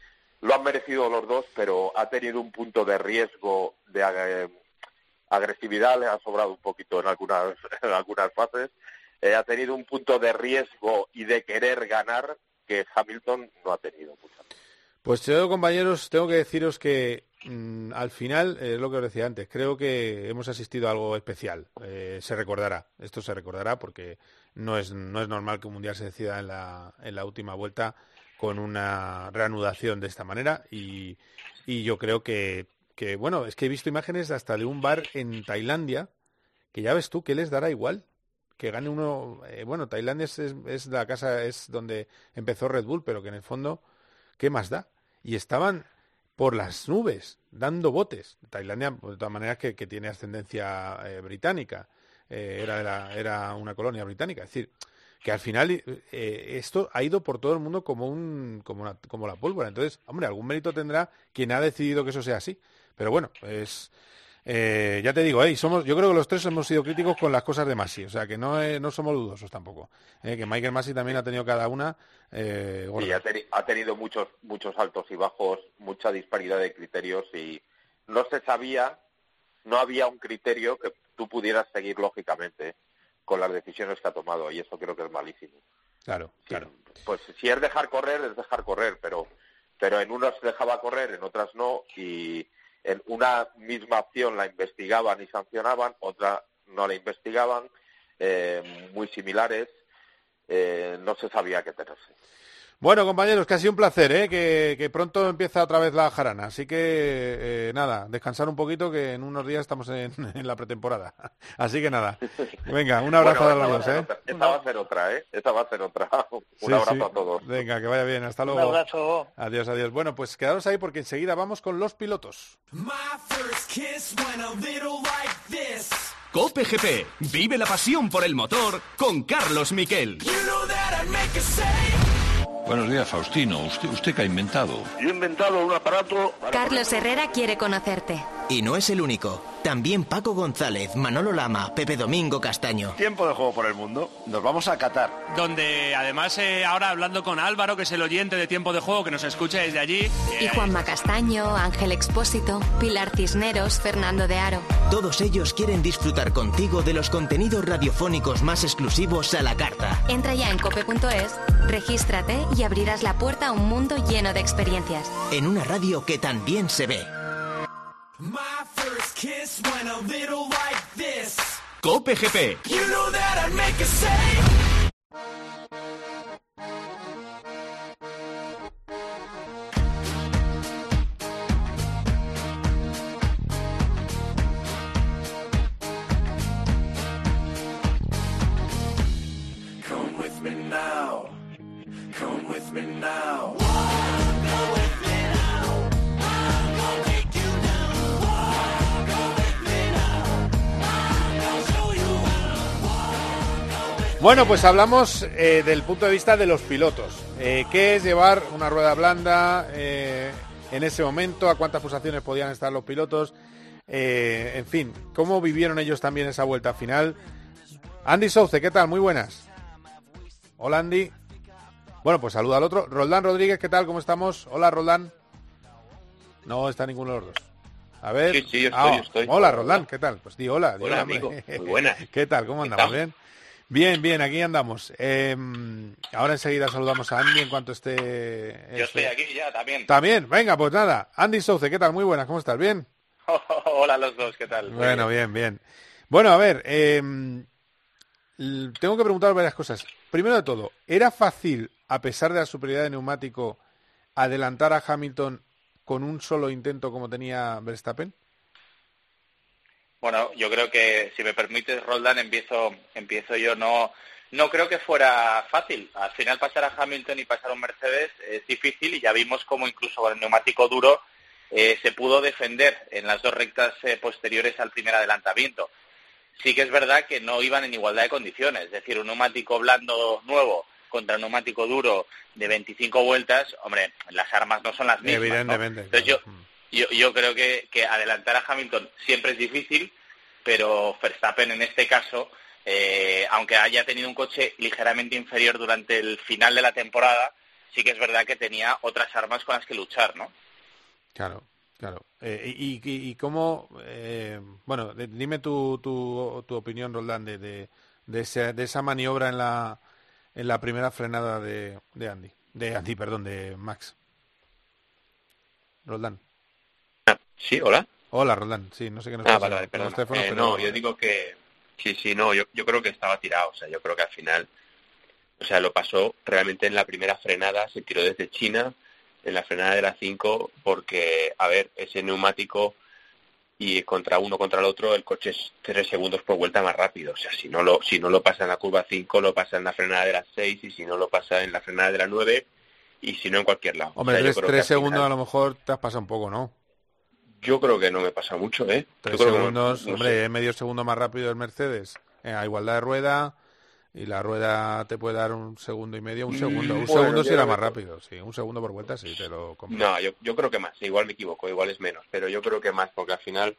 lo han merecido los dos pero ha tenido un punto de riesgo de eh, agresividad le ha sobrado un poquito en algunas en algunas fases eh, ha tenido un punto de riesgo y de querer ganar que Hamilton no ha tenido. Pues yo, compañeros, tengo que deciros que mm, al final, es lo que os decía antes, creo que hemos asistido a algo especial. Eh, se recordará, esto se recordará porque no es, no es normal que un mundial se decida en la, en la última vuelta con una reanudación de esta manera y, y yo creo que, que, bueno, es que he visto imágenes hasta de un bar en Tailandia que ya ves tú que les dará igual que gane uno, eh, bueno, Tailandia es, es, la casa, es donde empezó Red Bull, pero que en el fondo, ¿qué más da? Y estaban por las nubes, dando botes. Tailandia, pues, de todas maneras, que, que tiene ascendencia eh, británica, eh, era, de la- era una colonia británica. Es decir, que al final eh, esto ha ido por todo el mundo como, un, como, una- como la pólvora. Entonces, hombre, algún mérito tendrá quien ha decidido que eso sea así. Pero bueno, es... eh, ya te digo, eh, somos, yo creo que los tres hemos sido críticos con las cosas de Masi, o sea que no, eh, no somos dudosos tampoco. eh, que Michael Masi también ha tenido cada una eh, Y ha, ha tenido muchos muchos altos y bajos, mucha disparidad de criterios y no se sabía, no había un criterio que tú pudieras seguir lógicamente con las decisiones que ha tomado y eso creo que es malísimo. Claro, claro. Pues si es dejar correr, es dejar correr, pero pero en unas dejaba correr, en otras no y en una misma acción la investigaban y sancionaban, otra no la investigaban, eh, muy similares, eh, no se sabía qué tenerse. Bueno, compañeros, que ha sido un placer, ¿eh? que, que pronto empieza otra vez la jarana. Así que, eh, nada, descansar un poquito, que en unos días estamos en, en la pretemporada. Así que nada, venga, un abrazo Bueno, a los dos, ¿eh? esta va a ser otra, ¿eh? Esta va a ser otra. Un Sí, abrazo sí. a todos. Venga, que vaya bien, hasta Un luego. abrazo. Adiós, adiós. Bueno, pues quedaros ahí porque enseguida vamos con los pilotos. My first kiss went a little like this. Cope GP. Vive la pasión por el motor con Carlos Miquel. You know that Buenos días, Faustino. ¿Usted, usted qué ha inventado? Yo he inventado un aparato para... Carlos Herrera quiere conocerte. Y no es el único. También Paco González, Manolo Lama, Pepe Domingo Castaño. Tiempo de juego por el mundo. Nos vamos a Qatar. Donde además eh, ahora hablando con Álvaro, que es el oyente de tiempo de juego, que nos escucha desde allí. Y Juanma Castaño, Ángel Expósito, Pilar Cisneros, Fernando de Aro. Todos ellos quieren disfrutar contigo de los contenidos radiofónicos más exclusivos a la carta. Entra ya en cope.es, regístrate y abrirás la puerta a un mundo lleno de experiencias. En una radio que también se ve. My first kiss went a little like this. GP. You know that I'd make a say. Come with me now. Bueno, pues hablamos eh, del punto de vista de los pilotos. Eh, ¿Qué es llevar una rueda blanda eh, en ese momento? ¿A cuántas pulsaciones podían estar los pilotos? Eh, en fin, ¿cómo vivieron ellos también esa vuelta final? Andy Souce, ¿qué tal? Muy buenas. Hola, Andy. Bueno, pues saluda al otro. Roldán Rodríguez, ¿qué tal? ¿Cómo estamos? Hola, Roldán. No está ninguno de los dos. A ver. Sí, sí, yo estoy, Ah, yo estoy. Hola, Roldán, ¿qué tal? Pues di hola. di Hola, amigo. Muy buenas. ¿Qué tal? ¿Cómo ¿Qué andamos? ¿Bien? Bien, bien, aquí andamos. Eh, ahora enseguida saludamos a Andy en cuanto esté... Yo estoy aquí ya también. También, venga, pues nada. Andy Souce, ¿qué tal? Muy buenas, ¿cómo estás? ¿Bien? Hola a los dos, ¿qué tal? Bueno, bien, bien. Bueno, a ver, eh, l- tengo que preguntar varias cosas. Primero de todo, ¿era fácil, a pesar de la superioridad de neumático, adelantar a Hamilton con un solo intento como tenía Verstappen? Bueno, yo creo que, si me permites, Roldán, empiezo, empiezo yo. No, no creo que fuera fácil. Al final pasar a Hamilton y pasar a un Mercedes es difícil y ya vimos cómo incluso con el neumático duro eh, se pudo defender en las dos rectas eh, posteriores al primer adelantamiento. Sí que es verdad que no iban en igualdad de condiciones, es decir, un neumático blando nuevo contra un neumático duro de 25 vueltas, hombre, las armas no son las mismas. ¿no? Evidentemente. Entonces yo, yo, yo creo que, adelantar a Hamilton siempre es difícil, pero Verstappen en este caso, eh, aunque haya tenido un coche ligeramente inferior durante el final de la temporada, sí que es verdad que tenía otras armas con las que luchar, ¿no? Claro, claro. Eh, y, y- y cómo, eh, bueno, dime tu, tu, tu opinión, Roldán, de, de, de, ese- de esa maniobra en la, en la primera frenada de, de Andy. De Andy, perdón, de Max. Roldán. Sí, hola. Hola, Roldán. Sí, no sé qué nos Ah, pasa vale, vale, teléfonos, Eh, pero- No, yo digo que sí, sí, no, yo, yo creo que estaba tirado, o sea, yo creo que al final, o sea, lo pasó realmente en la primera frenada, se tiró desde China, en la frenada de la 5, porque, a ver, ese neumático y contra uno contra el otro, el coche es tres segundos por vuelta más rápido, o sea, si no lo, si no lo pasa en la curva 5, lo pasa en la frenada de la 6, y si no lo pasa en la frenada de la 9, y si no en cualquier lado. O Hombre, sea, yo tres, final- segundos a lo mejor te has pasado un poco, ¿no? Yo creo que no me pasa mucho, ¿eh? Yo Tres creo que no- segundos, no hombre, sé. medio segundo más rápido el Mercedes eh, a igualdad de rueda y la rueda te puede dar un segundo y medio, un Mm, segundo. Un bueno, segundo creo más rápido, sí, un segundo por vuelta sí, te lo compro. No, yo, yo creo que más, igual me equivoco, igual es menos, pero yo creo que más, porque al final,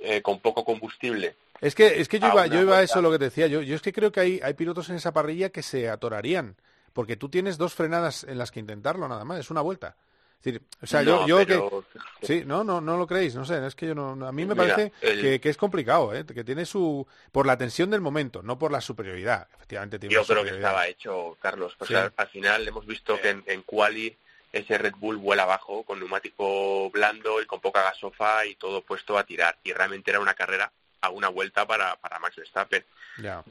eh, con poco combustible, Es que, es que yo iba, yo iba a eso lo que te decía. Yo, yo es que creo que hay, hay pilotos en esa parrilla que se atorarían. Porque tú tienes dos frenadas en las que intentarlo nada más, es una vuelta. Decir, o sea, yo, No, yo pero- que... Sí, no, no, no lo creéis, no sé, es que yo no... no- A mí me Mira, parece el- que, que es complicado, ¿eh? Que tiene su... Por la tensión del momento, no por la superioridad. Efectivamente tiene yo creo que estaba hecho, Carlos. O Sí. sea, al final hemos visto que en, en Quali ese Red Bull vuela abajo con neumático blando y con poca gasofa y todo puesto a tirar. Y realmente era una carrera a una vuelta para, para Max Verstappen.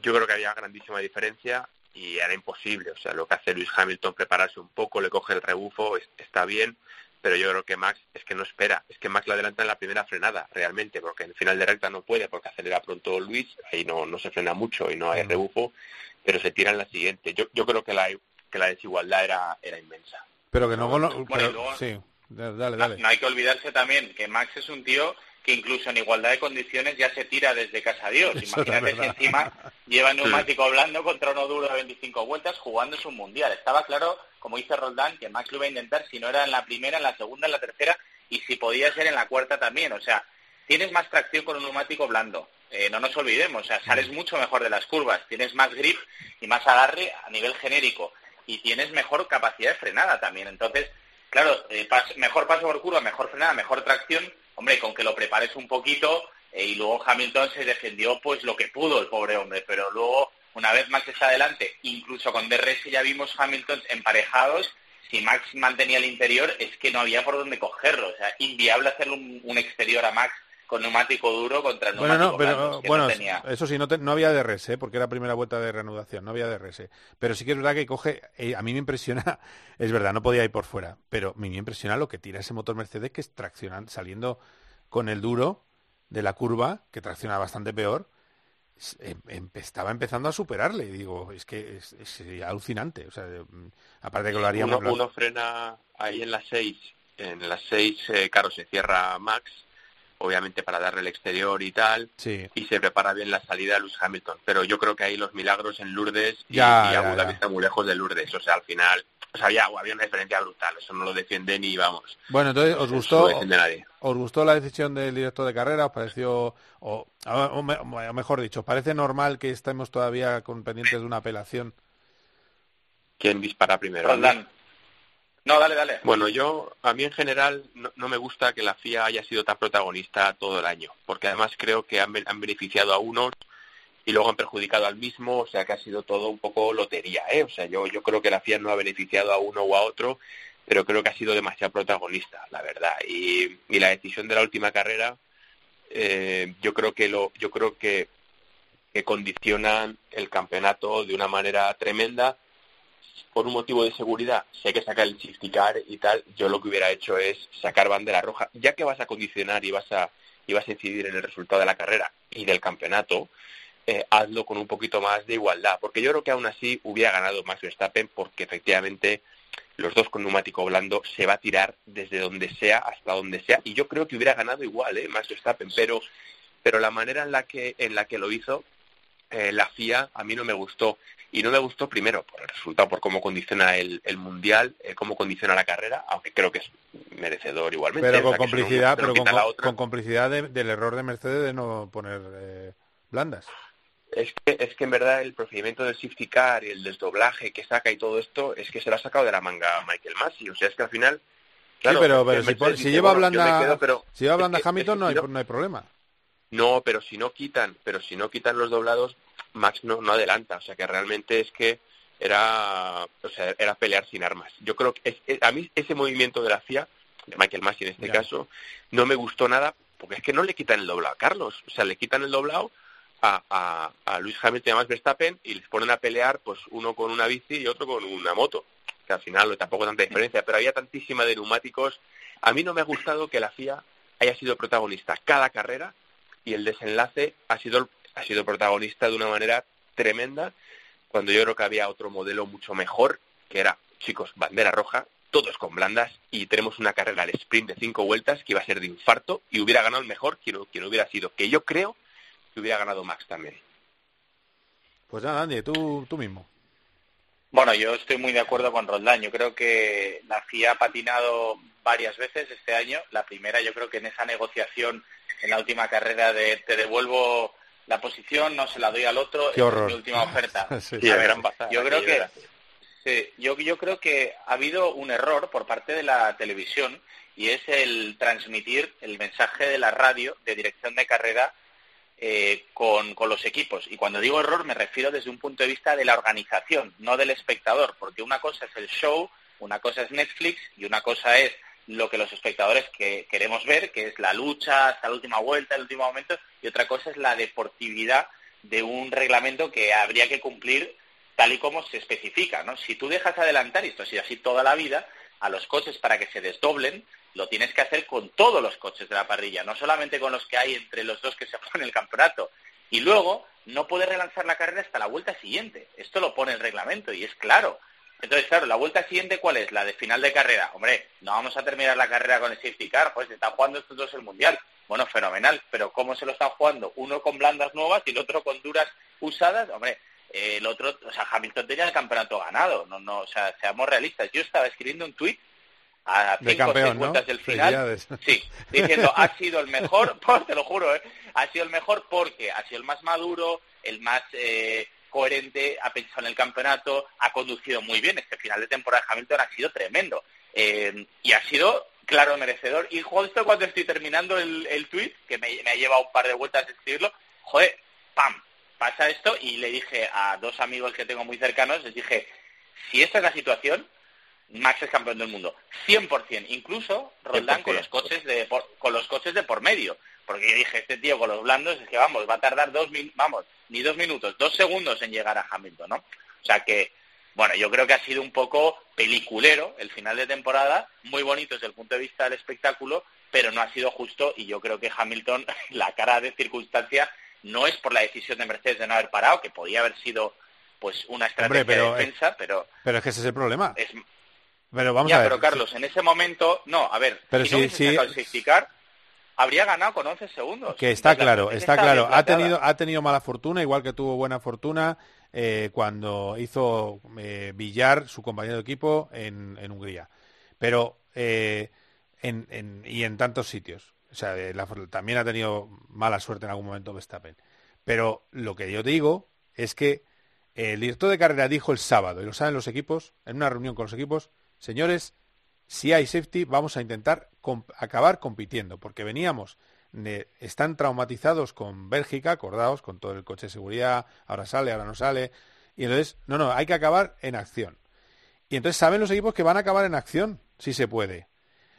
Yo creo que había grandísima diferencia y era imposible. O sea, lo que hace Luis Hamilton, prepararse un poco, le coge el rebufo, es- está bien, pero yo creo que Max es que no espera. Es que Max le adelanta en la primera frenada, realmente, porque en el final de recta no puede, porque acelera pronto Luis, ahí no, no se frena mucho y no hay rebufo, pero se tira en la siguiente. Yo, yo creo que la, que la desigualdad era, era inmensa. Pero que no... Bueno, pero- y luego- sí, dale, dale. No, no hay que olvidarse también que Max es un tío que incluso en igualdad de condiciones ya se tira desde casa Dios. Eso Imagínate si encima lleva neumático blando contra uno duro de 25 vueltas jugando su mundial. Estaba claro, como dice Roldán, que Max lo iba a intentar si no era en la primera, en la segunda, en la tercera y si podía ser en la cuarta también. O sea, tienes más tracción con un neumático blando. Eh, no nos olvidemos, o sea, sales mucho mejor de las curvas, tienes más grip y más agarre a nivel genérico y tienes mejor capacidad de frenada también. Entonces, claro, eh, pas- mejor paso por curva, mejor frenada, mejor tracción, hombre, con que lo prepares un poquito eh, y luego Hamilton se defendió pues lo que pudo el pobre hombre, pero luego una vez Max está adelante, incluso con DRS ya vimos Hamilton emparejados, si Max mantenía el interior es que no había por dónde cogerlo, o sea, inviable hacerle un, un exterior a Max con neumático duro contra el Bueno, neumático no, pero blando, es que bueno, no tenía... eso sí, no, te- no había DRS, ¿eh? porque era primera vuelta de reanudación, no había DRS. Pero sí que es verdad que coge, eh, a mí me impresiona, es verdad, no podía ir por fuera, pero a mí me impresiona lo que tira ese motor Mercedes que es traccionando, saliendo con el duro de la curva, que tracciona bastante peor, em- em- estaba empezando a superarle. Y digo, es que es, es alucinante. O sea, mm, aparte que lo haríamos... Uno, uno frena ahí en las seis, en las seis, eh, claro, se cierra Max, obviamente para darle el exterior y tal, Sí. y se prepara bien la salida de Lewis Hamilton. Pero yo creo que ahí los milagros en Lourdes y, Ya, y Abu Dhabi ya. está muy lejos de Lourdes. O sea, al final, o sea, había, había una diferencia brutal, eso no lo defiende ni vamos. Bueno, entonces, ¿os gustó, no defiende nadie. ¿os gustó la decisión del director de carrera? ¿Os pareció, o, o me- o mejor dicho, ¿os parece normal que estemos todavía con pendientes de una apelación? ¿Quién dispara primero? Roldán. No, dale, dale. Bueno, yo, a mí en general, no, no me gusta que la FIA haya sido tan protagonista todo el año, porque además creo que han, han beneficiado a unos y luego han perjudicado al mismo, o sea que ha sido todo un poco lotería, ¿eh? O sea, yo, yo creo que la FIA no ha beneficiado a uno o a otro, pero creo que ha sido demasiado protagonista, la verdad. Y, y la decisión de la última carrera, eh, yo creo que lo, yo creo que condicionan el campeonato de una manera tremenda por un motivo de seguridad, si hay que sacar el safety y tal, yo lo que hubiera hecho es sacar bandera roja, ya que vas a condicionar y vas a y a incidir en el resultado de la carrera y del campeonato, eh, hazlo con un poquito más de igualdad, porque yo creo que aún así hubiera ganado Max Verstappen porque efectivamente los dos con neumático blando se va a tirar desde donde sea hasta donde sea y yo creo que hubiera ganado igual, eh, Max Verstappen, pero pero la manera en la que en la que lo hizo eh, la FIA a mí no me gustó y no me gustó primero por el resultado, por cómo condiciona el, el mundial, eh, cómo condiciona la carrera, aunque creo que es merecedor igualmente. Pero con complicidad, pero con, con complicidad de- del error de Mercedes de no poner eh, blandas. Es que, es que en verdad el procedimiento del safety car y el desdoblaje que saca y todo esto es que se lo ha sacado de la manga Michael Massey. O sea, es que al final... claro, sí, pero, si, dice, lleva bueno, blanda, quedo, pero si lleva blanda Hamilton es que no hay, no hay problema. No, pero si no quitan, pero si no quitan los doblados, Max no, no adelanta. O sea que realmente es que era, o sea, era pelear sin armas. Yo creo que es- es- a mí ese movimiento de la FIA, de Michael Massey en este Ya. caso, no me gustó nada porque es que no le quitan el doblado a Carlos. O sea, le quitan el doblado a, a, a Luis Hamilton y a Max Verstappen y les ponen a pelear pues uno con una bici y otro con una moto. Que al final tampoco tanta diferencia, pero había tantísima de neumáticos. A mí no me ha gustado que la FIA haya sido protagonista cada carrera y el desenlace ha sido ha sido protagonista de una manera tremenda cuando yo creo que había otro modelo mucho mejor que era chicos bandera roja todos con blandas y tenemos una carrera al sprint de cinco vueltas que iba a ser de infarto y hubiera ganado el mejor quien, quien hubiera sido que yo creo que hubiera ganado Max también Pues nada, Andy, tú, tú mismo. Bueno, yo estoy muy de acuerdo con Roldán. Yo creo que la FIA ha patinado varias veces este año. La primera, yo creo que en esa negociación en la última carrera de te devuelvo la posición, no se la doy al otro, Qué esa horror. es mi última oferta. Sí, A sí. ver, gran bazar, yo creo que sí, yo, yo creo que ha habido un error por parte de la televisión y es el transmitir el mensaje de la radio de dirección de carrera eh, con, con los equipos. Y cuando digo error me refiero desde un punto de vista de la organización, no del espectador, porque una cosa es el show, una cosa es Netflix y una cosa es lo que los espectadores que queremos ver, que es la lucha hasta la última vuelta, el último momento, y otra cosa es la deportividad de un reglamento que habría que cumplir tal y como se especifica, ¿no? Si tú dejas adelantar, y esto ha sido así toda la vida, a los coches para que se desdoblen, lo tienes que hacer con todos los coches de la parrilla, no solamente con los que hay entre los dos que se ponen el campeonato. Y luego no puedes relanzar la carrera hasta la vuelta siguiente. Esto lo pone el reglamento y es claro. Entonces, claro, la vuelta siguiente, ¿cuál es? La de final de carrera. Hombre, no vamos a terminar la carrera con el safety car, pues se están jugando estos dos el mundial. Bueno, fenomenal, pero ¿cómo se lo están jugando? Uno con blandas nuevas y el otro con duras usadas. Hombre, eh, el otro, o sea, Hamilton tenía el campeonato ganado. No, no, o sea, seamos realistas. Yo estaba escribiendo un tuit a De cinco campeón, seis ¿no? del final. Sí, diciendo, ha sido el mejor, pues, te lo juro, ¿eh? ha sido el mejor porque ha sido el más maduro, el más eh, coherente, ha pensado en el campeonato, ha conducido muy bien. Este final de temporada de Hamilton ha sido tremendo. Eh, y ha sido, claro, merecedor. Y justo cuando estoy terminando el, el tweet, que me, me ha llevado un par de vueltas de escribirlo, joder, ¡pam! Pasa esto y le dije a dos amigos que tengo muy cercanos, les dije, si esta es la situación, Max es campeón del mundo. 100%, incluso Roldán con los coches de por, con los coches de por medio. Porque yo dije, este tío con los blandos es que vamos, va a tardar dos min- vamos, ni dos minutos, dos segundos en llegar a Hamilton, ¿no? O sea que, bueno, yo creo que ha sido un poco peliculero el final de temporada, muy bonito desde el punto de vista del espectáculo, pero no ha sido justo y yo creo que Hamilton, la cara de circunstancia, no es por la decisión de Mercedes de no haber parado, que podía haber sido pues una estrategia pero, de defensa, pero Pero es que ese es el problema. es Pero vamos ya, a ver. pero Carlos, en ese momento, no, a ver, Pero si no el safety car, habría ganado con 11 segundos. Que está Entonces, claro, está claro. Ha tenido, ha tenido mala fortuna, igual que tuvo buena fortuna eh, cuando hizo eh, Villar, su compañero de equipo, en, en Hungría. Pero eh, en, en- y en tantos sitios. O sea, la- también ha tenido mala suerte en algún momento Verstappen. Pero lo que yo digo es que el director de carrera dijo el sábado, y lo saben los equipos, en una reunión con los equipos, señores, si hay safety, vamos a intentar acabar compitiendo, porque veníamos, de- están traumatizados con Bélgica, acordaos, con todo el coche de seguridad, ahora sale, ahora no sale, y entonces, no, no, hay que acabar en acción. Y entonces saben los equipos que van a acabar en acción, si se puede.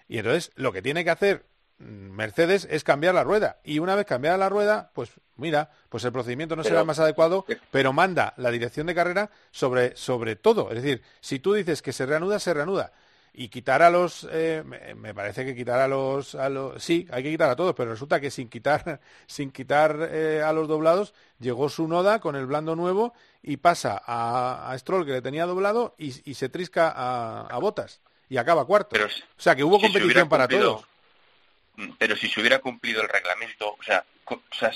Y entonces lo que tiene que hacer mm, Mercedes es cambiar la rueda. Y una vez cambiada la rueda, pues mira, pues el procedimiento no Pero- será más adecuado, pero manda la dirección de carrera sobre, sobre todo. Es decir, si tú dices que se reanuda, se reanuda. Y quitar a los, eh, me, parece que quitar a los, a los, sí, hay que quitar a todos, pero resulta que sin quitar, sin quitar eh, a los doblados, llegó su noda con el blando nuevo y pasa a, a Stroll que le tenía doblado y, y se trisca a, a Botas y acaba cuarto. Pero o sea que hubo si competición para cumplido- todos. Mm, Pero si se hubiera cumplido el reglamento, o sea, o sea,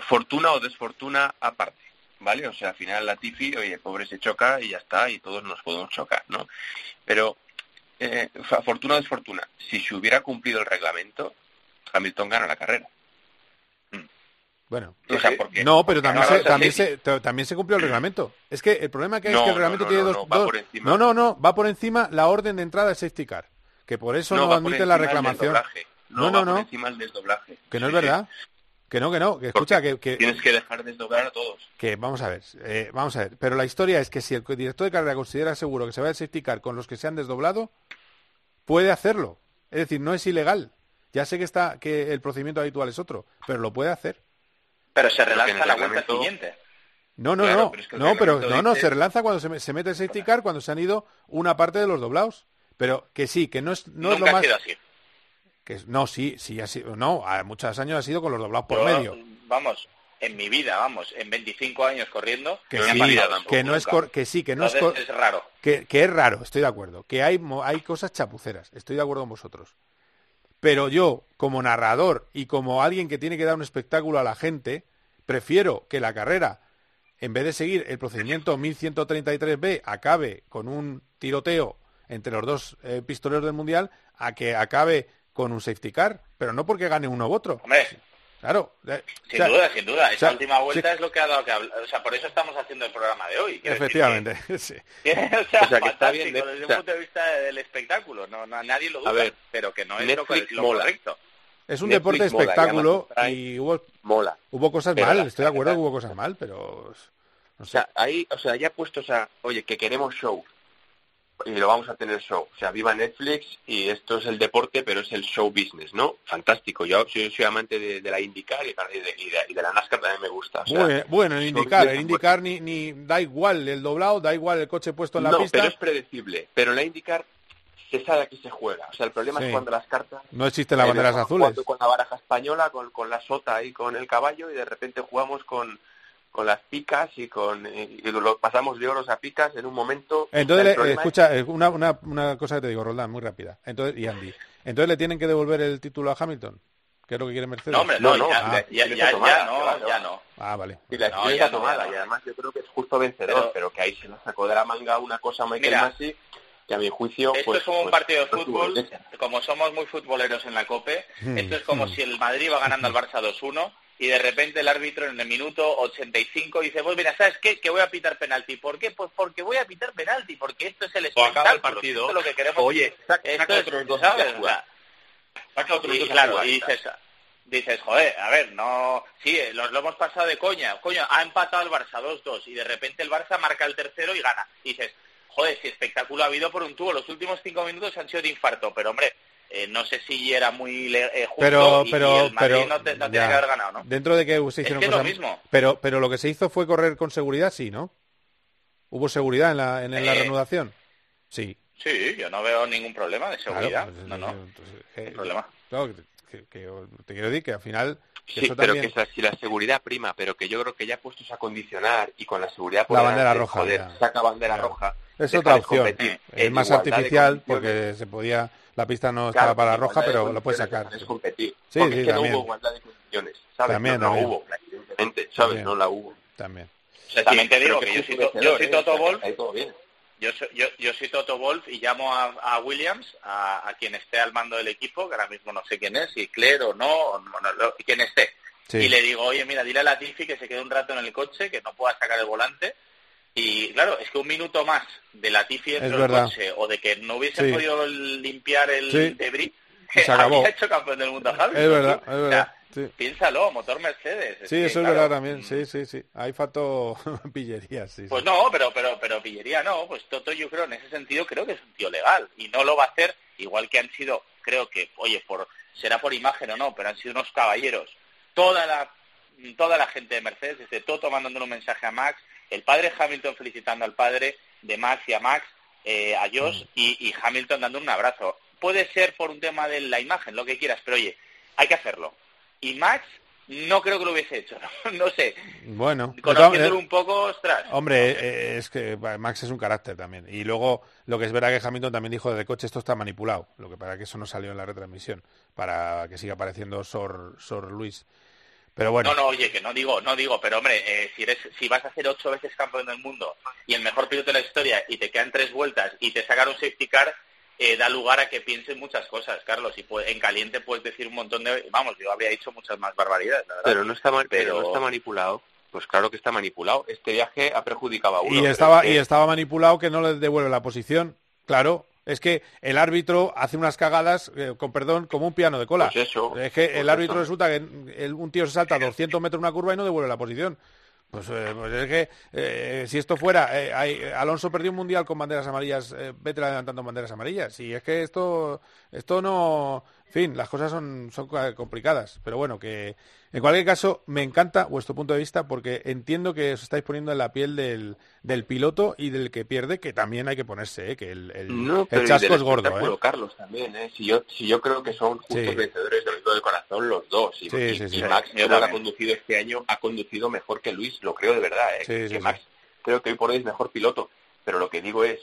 fortuna o desfortuna aparte, ¿vale? O sea, al final la Tifi, oye, pobre se choca y ya está, y todos nos podemos chocar, ¿no? Pero, eh, fortuna o desfortuna, si se hubiera cumplido el reglamento, Hamilton gana la carrera. Bueno, O sea, porque- no, pero también, se, también, se, ta- también se cumplió el reglamento. Es que el problema que hay No, es que el no, reglamento no, tiene no, dos... no, va dos- por encima. no, no, no, va por encima la orden de entrada del safety car. Que por eso no, admite la reclamación. No, No, no, va por no, encima el desdoblaje. que no es sí. Que no, que no, que escucha, que, que, Tienes que dejar desdoblar a todos. que vamos a ver, eh, vamos a ver. Pero la historia es que si el director de carrera considera seguro que se va a safety car con los que se han desdoblado, puede hacerlo. Es decir, no es ilegal. Ya sé que está que el procedimiento habitual es otro, pero lo puede hacer. Pero se relanza el la vuelta siguiente. No, no, Claro, no, pero es que el no, pero no, no, dice- se relanza cuando se, se mete el safety car cuando se han ido una parte de los doblados. Pero que sí, que no es, no es lo más. ha sido así. Que es- no, sí, sí ha sido, no, a muchos años ha sido con los doblados por medio. Vamos, en mi vida, vamos, en 25 años corriendo, Que sí, tampoco que no es, cor- que sí, que no es, Entonces cor- es raro. que, que es raro, estoy de acuerdo, que hay, hay cosas chapuceras, estoy de acuerdo con vosotros. Pero yo, como narrador y como alguien que tiene que dar un espectáculo a la gente, prefiero que la carrera, en vez de seguir el procedimiento 1133B, acabe con un tiroteo entre los dos eh, pistoleros del Mundial, a que acabe con un safety car, pero no porque gane uno u otro. Hombre, Claro. eh, o sin sea, duda, sin duda. Esa o sea, última vuelta sí, es lo que ha dado que hablar. O sea, por eso estamos haciendo el programa de hoy. Efectivamente, sí. que- o sea, O sea, que está bien, desde o sea- un punto de vista del espectáculo. No, no, nadie lo duda, A ver, pero que no es lo, Netflix lo mola. correcto. Es un Netflix deporte mola, espectáculo y hubo, Mola. hubo cosas Pero mal, la estoy de acuerdo que carrera- hubo cosas mal, pero no O sé. sea, ahí, o sea, ya puestos a, oye, que queremos show. Y lo vamos a tener show. O sea, viva Netflix y esto es el deporte, pero es el show business, ¿no? Fantástico. Yo soy, soy amante de, de la IndyCar y de, y, de, y de la NASCAR también me gusta. O sea, Bueno, bueno, el indicar, el indicar ni, ni da igual el doblado, da igual el coche puesto en la no, pista. pero es predecible. Pero en la IndyCar se sabe a qué se juega. O sea, el problema Sí. es cuando las cartas... No existen las eh, banderas azules. Con la baraja española, con, con la sota y con el caballo y de repente jugamos con con las picas y con y lo pasamos de oros a picas en un momento Entonces, le- escucha, eh, una, una, una cosa que te digo, Roldán, muy rápida. Entonces, y Andy. Entonces le tienen que devolver el título a Hamilton. ¿Qué es lo que quiere Mercedes? No, hombre, no, no, Ah, ya- ya- ya- ya no, ya no. Ah, vale. Y la No, ya tomada ya no. y además yo creo que es justo vencedor, Pero- pero, que ahí se nos sacó de la manga una cosa Michael Mira, Masi que a mi juicio Esto pues, es como un pues, partido de fútbol, como somos muy futboleros en la COPE, Hmm, esto es como hmm. si el Madrid va ganando al Barça 2-1 y de repente el árbitro en el minuto 85 dice, pues mira, ¿sabes qué? Que voy a pitar penalti. ¿Por qué? Pues porque voy a pitar penalti, porque esto es el O espectáculo. acaba el partido. esto es lo que queremos. Oye, saca- Esto saca es, otros dos ¿sabes? a jugar. Saca otros Y dos a claro, y dices, dices, joder, a ver, no, sí, eh, los lo hemos pasado de coña, coño, ha empatado el Barça 2-2 y de repente el Barça marca el tercero y gana. Y dices, joder, si espectáculo ha habido por un tubo, los últimos cinco minutos han sido de infarto, pero hombre, eh, no sé si era muy le- eh, justo Pero, y- y pero, el Madrid pero, no, te- no ya. tenía que haber ganado, ¿no? Dentro de que se hicieron que es lo mismo. pero, pero lo que se hizo fue correr con seguridad, sí, ¿no? Hubo seguridad en la, en, la Eh, reanudación. Sí. Sí, yo no veo ningún problema de seguridad, Claro, pues, no, no, eh, sin problema. Claro, que, que- te quiero decir que al final que Sí, eso pero también que esa- si la seguridad prima, pero que yo creo que ya puestos a condicionar y con la seguridad por La bandera roja, joder, ya. saca bandera Claro. roja. es otra opción. Es más artificial porque se podía la pista no Claro, estaba para la en roja, pero lo puedes sacar. déjales competir. Sí, Porque sí, es que también. no hubo igualdad de condiciones, ¿sabes? También, no, no también. hubo, evidentemente, ¿sabes? También. No la hubo. También. O sea, También te digo que yo soy, yo soy ¿eh? Toto Wolf, yo soy, yo, yo soy Toto Wolf y llamo a, a Williams, a, a quien esté al mando del equipo, que ahora mismo no sé quién es, si Claire o no, o no, no, quien esté. Sí. Y le digo, oye, mira, dile a Latifi que se quede un rato en el coche, que no pueda sacar el volante. Y claro, es que un minuto más de Latifi dentro Es del coche o de que no hubiesen Sí. podido limpiar el Sí. debris, se acabó. habría hecho campeón del mundo Es verdad, es O sea. Sí. Piénsalo, motor Mercedes. Sí, que, eso es verdad también. Sí, sí, sí. Ahí faltó pillería, sí. sí. Pues no, pero, pero, pero pillería no. Pues Toto yo creo en ese sentido creo que es un tío legal y no lo va a hacer igual que han sido, creo que, oye, por será por imagen o no, pero han sido unos caballeros. Toda la toda la gente de Mercedes, desde Toto mandándole un mensaje a Max, el padre Hamilton felicitando al padre de Max y a Max, eh, a Josh y, y Hamilton dando un abrazo. Puede ser por un tema de la imagen, lo que quieras, pero oye, hay que hacerlo. Y Max no creo que lo hubiese hecho, no, sé. Bueno, de Conociéndolo un poco, ostras. Hombre, eh, es que Max es un carácter también. Y luego, lo que es verdad que Hamilton también dijo desde el coche, esto está manipulado. Lo que para que eso no salió en la retransmisión, para que siga apareciendo Sor, Sor Luis. Pero bueno, No, no, oye, que no digo, no digo, pero hombre, eh, si eres, si vas a ser ocho veces campeón del mundo y el mejor piloto de la historia y te quedan tres vueltas y te sacan un safety car, eh, da lugar a que pienses muchas cosas, Carlos. Y pu- en caliente puedes decir un montón de, vamos, yo habría dicho muchas más barbaridades, la verdad. Pero no está, pero... Pero- no está manipulado. Pues claro que está manipulado. Este viaje ha perjudicado a uno. y estaba, que- y estaba manipulado que no le devuelve la posición. Claro, es que el árbitro hace unas cagadas, eh, con perdón, como un piano de cola. Pues eso, es que pues el árbitro eso. resulta que el- un tío se salta a 200 metros una curva y no devuelve la posición. Pues, eh, pues es que eh, si esto fuera, eh, hay- Alonso perdió un mundial con banderas amarillas, vete adelantando banderas amarillas. Y es que esto, esto no, en fin, las cosas son, son ca- complicadas. Pero bueno, que en cualquier caso me encanta vuestro punto de vista porque entiendo que os estáis poniendo en la piel del, del piloto y del que pierde, que también hay que ponerse, eh, que el, el, No, el chasco es gordo. Carlos también. Si yo, si yo creo que son justos Sí. vencedores del todo de corazón los dos. Y, Sí, y- sí, sí. y Max, lo ha conducido este año, ha conducido mejor que Luis, lo creo de verdad, ¿eh? Sí, que sí, sí. Max creo que hoy por hoy es mejor piloto. Pero lo que digo es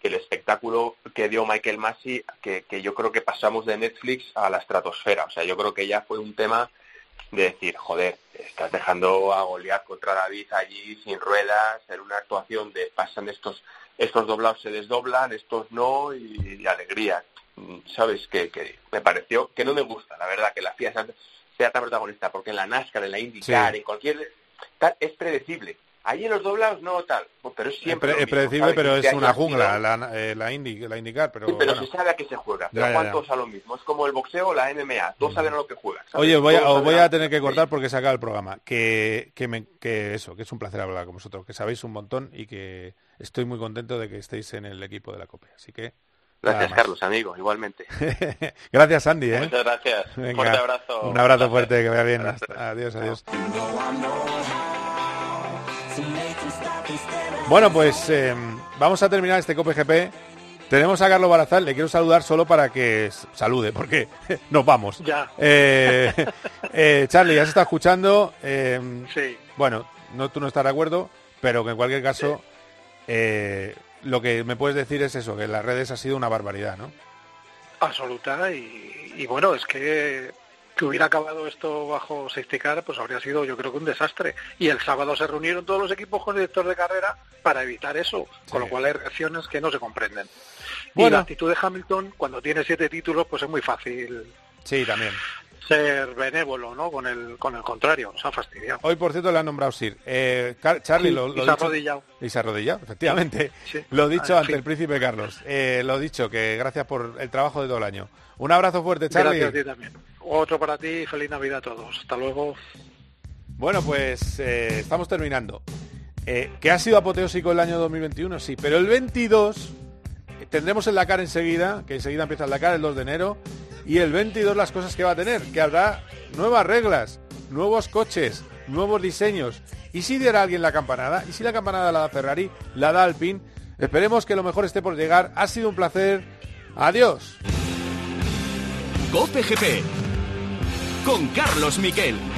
que el espectáculo que dio Michael Massey, que, que yo creo que pasamos de Netflix a la estratosfera. O sea, yo creo que ya fue un tema de decir, joder, estás dejando a Goliat contra David allí sin ruedas, en una actuación de pasan estos estos doblados se desdoblan, estos no, y, y alegría. Mm, ¿Sabes? Que, que me pareció que no me gusta, la verdad, que la FIA sea, sea tan protagonista, porque en la NASCAR, en la IndyCar, Sí. en cualquier... tal, es predecible. Ahí en los doblados no tal, pero es Es, siempre. pre- es predecible, pero es una jungla, la, eh, la, Indy, la IndyCar, pero, Sí, pero bueno. se sabe a qué se juega. Pero Ya, ya, juegan ya. todos a lo mismo. Es como el boxeo o la MMA. Todos saben a lo que juegan. ¿sabes? Oye, voy, a, os voy a- a tener que cortar porque se acaba el programa. Que, que, me- que eso, que es un placer hablar con vosotros, que sabéis un montón y que estoy muy contento de que estéis en el equipo de la COPE. Así que. Gracias. Carlos, amigo, igualmente. Gracias, Andy. ¿eh? Muchas gracias. Venga, Fuerte abrazo. Un abrazo fuerte, que vaya bien. Hasta- adiós, adiós. Bueno, pues eh, vamos a terminar este Cope GP. Tenemos a Carlos Barazal, le quiero saludar solo para que salude, porque nos vamos. Ya. Eh, eh, Charlie, ya se está escuchando. eh, Sí. Bueno, no, tú no estás de acuerdo, pero que en cualquier caso, eh, lo que me puedes decir es eso, que las redes ha sido una barbaridad, ¿no? absoluta y, y bueno, es que que hubiera acabado esto bajo safety car, pues habría sido yo creo que un desastre. Y el sábado se reunieron todos los equipos con el director de carrera para evitar eso, con lo cual hay reacciones que no se comprenden. Y la actitud de Hamilton, cuando tiene siete títulos, pues es muy fácil Sí, también. Ser benévolo, ¿no? Con el, con el contrario, se ha fastidiado. Hoy, por cierto, le han nombrado Sir. Eh, Charlie, Sí, lo, lo y se ha dicho- arrodillado. Y se ha arrodillado, efectivamente. Sí. Lo dicho Ah, ante fin. el príncipe Carlos. Eh, lo dicho, que gracias por el trabajo de todo el año. Un abrazo fuerte, Charlie. Gracias a ti también. Otro para ti y feliz Navidad a todos. Hasta luego. Bueno, pues eh, estamos terminando. Eh, ¿Que ha sido apoteósico el año 2021? Sí, pero el 22 eh, tendremos el Dakar enseguida, que enseguida empieza el Dakar el 2 de enero, y el 22 las cosas que va a tener, que habrá nuevas reglas, nuevos coches, nuevos diseños. ¿Y si diera alguien la campanada? ¿Y si la campanada la da Ferrari, la da Alpine? Esperemos que lo mejor esté por llegar. Ha sido un placer. Adiós. GP con Carlos Miquel.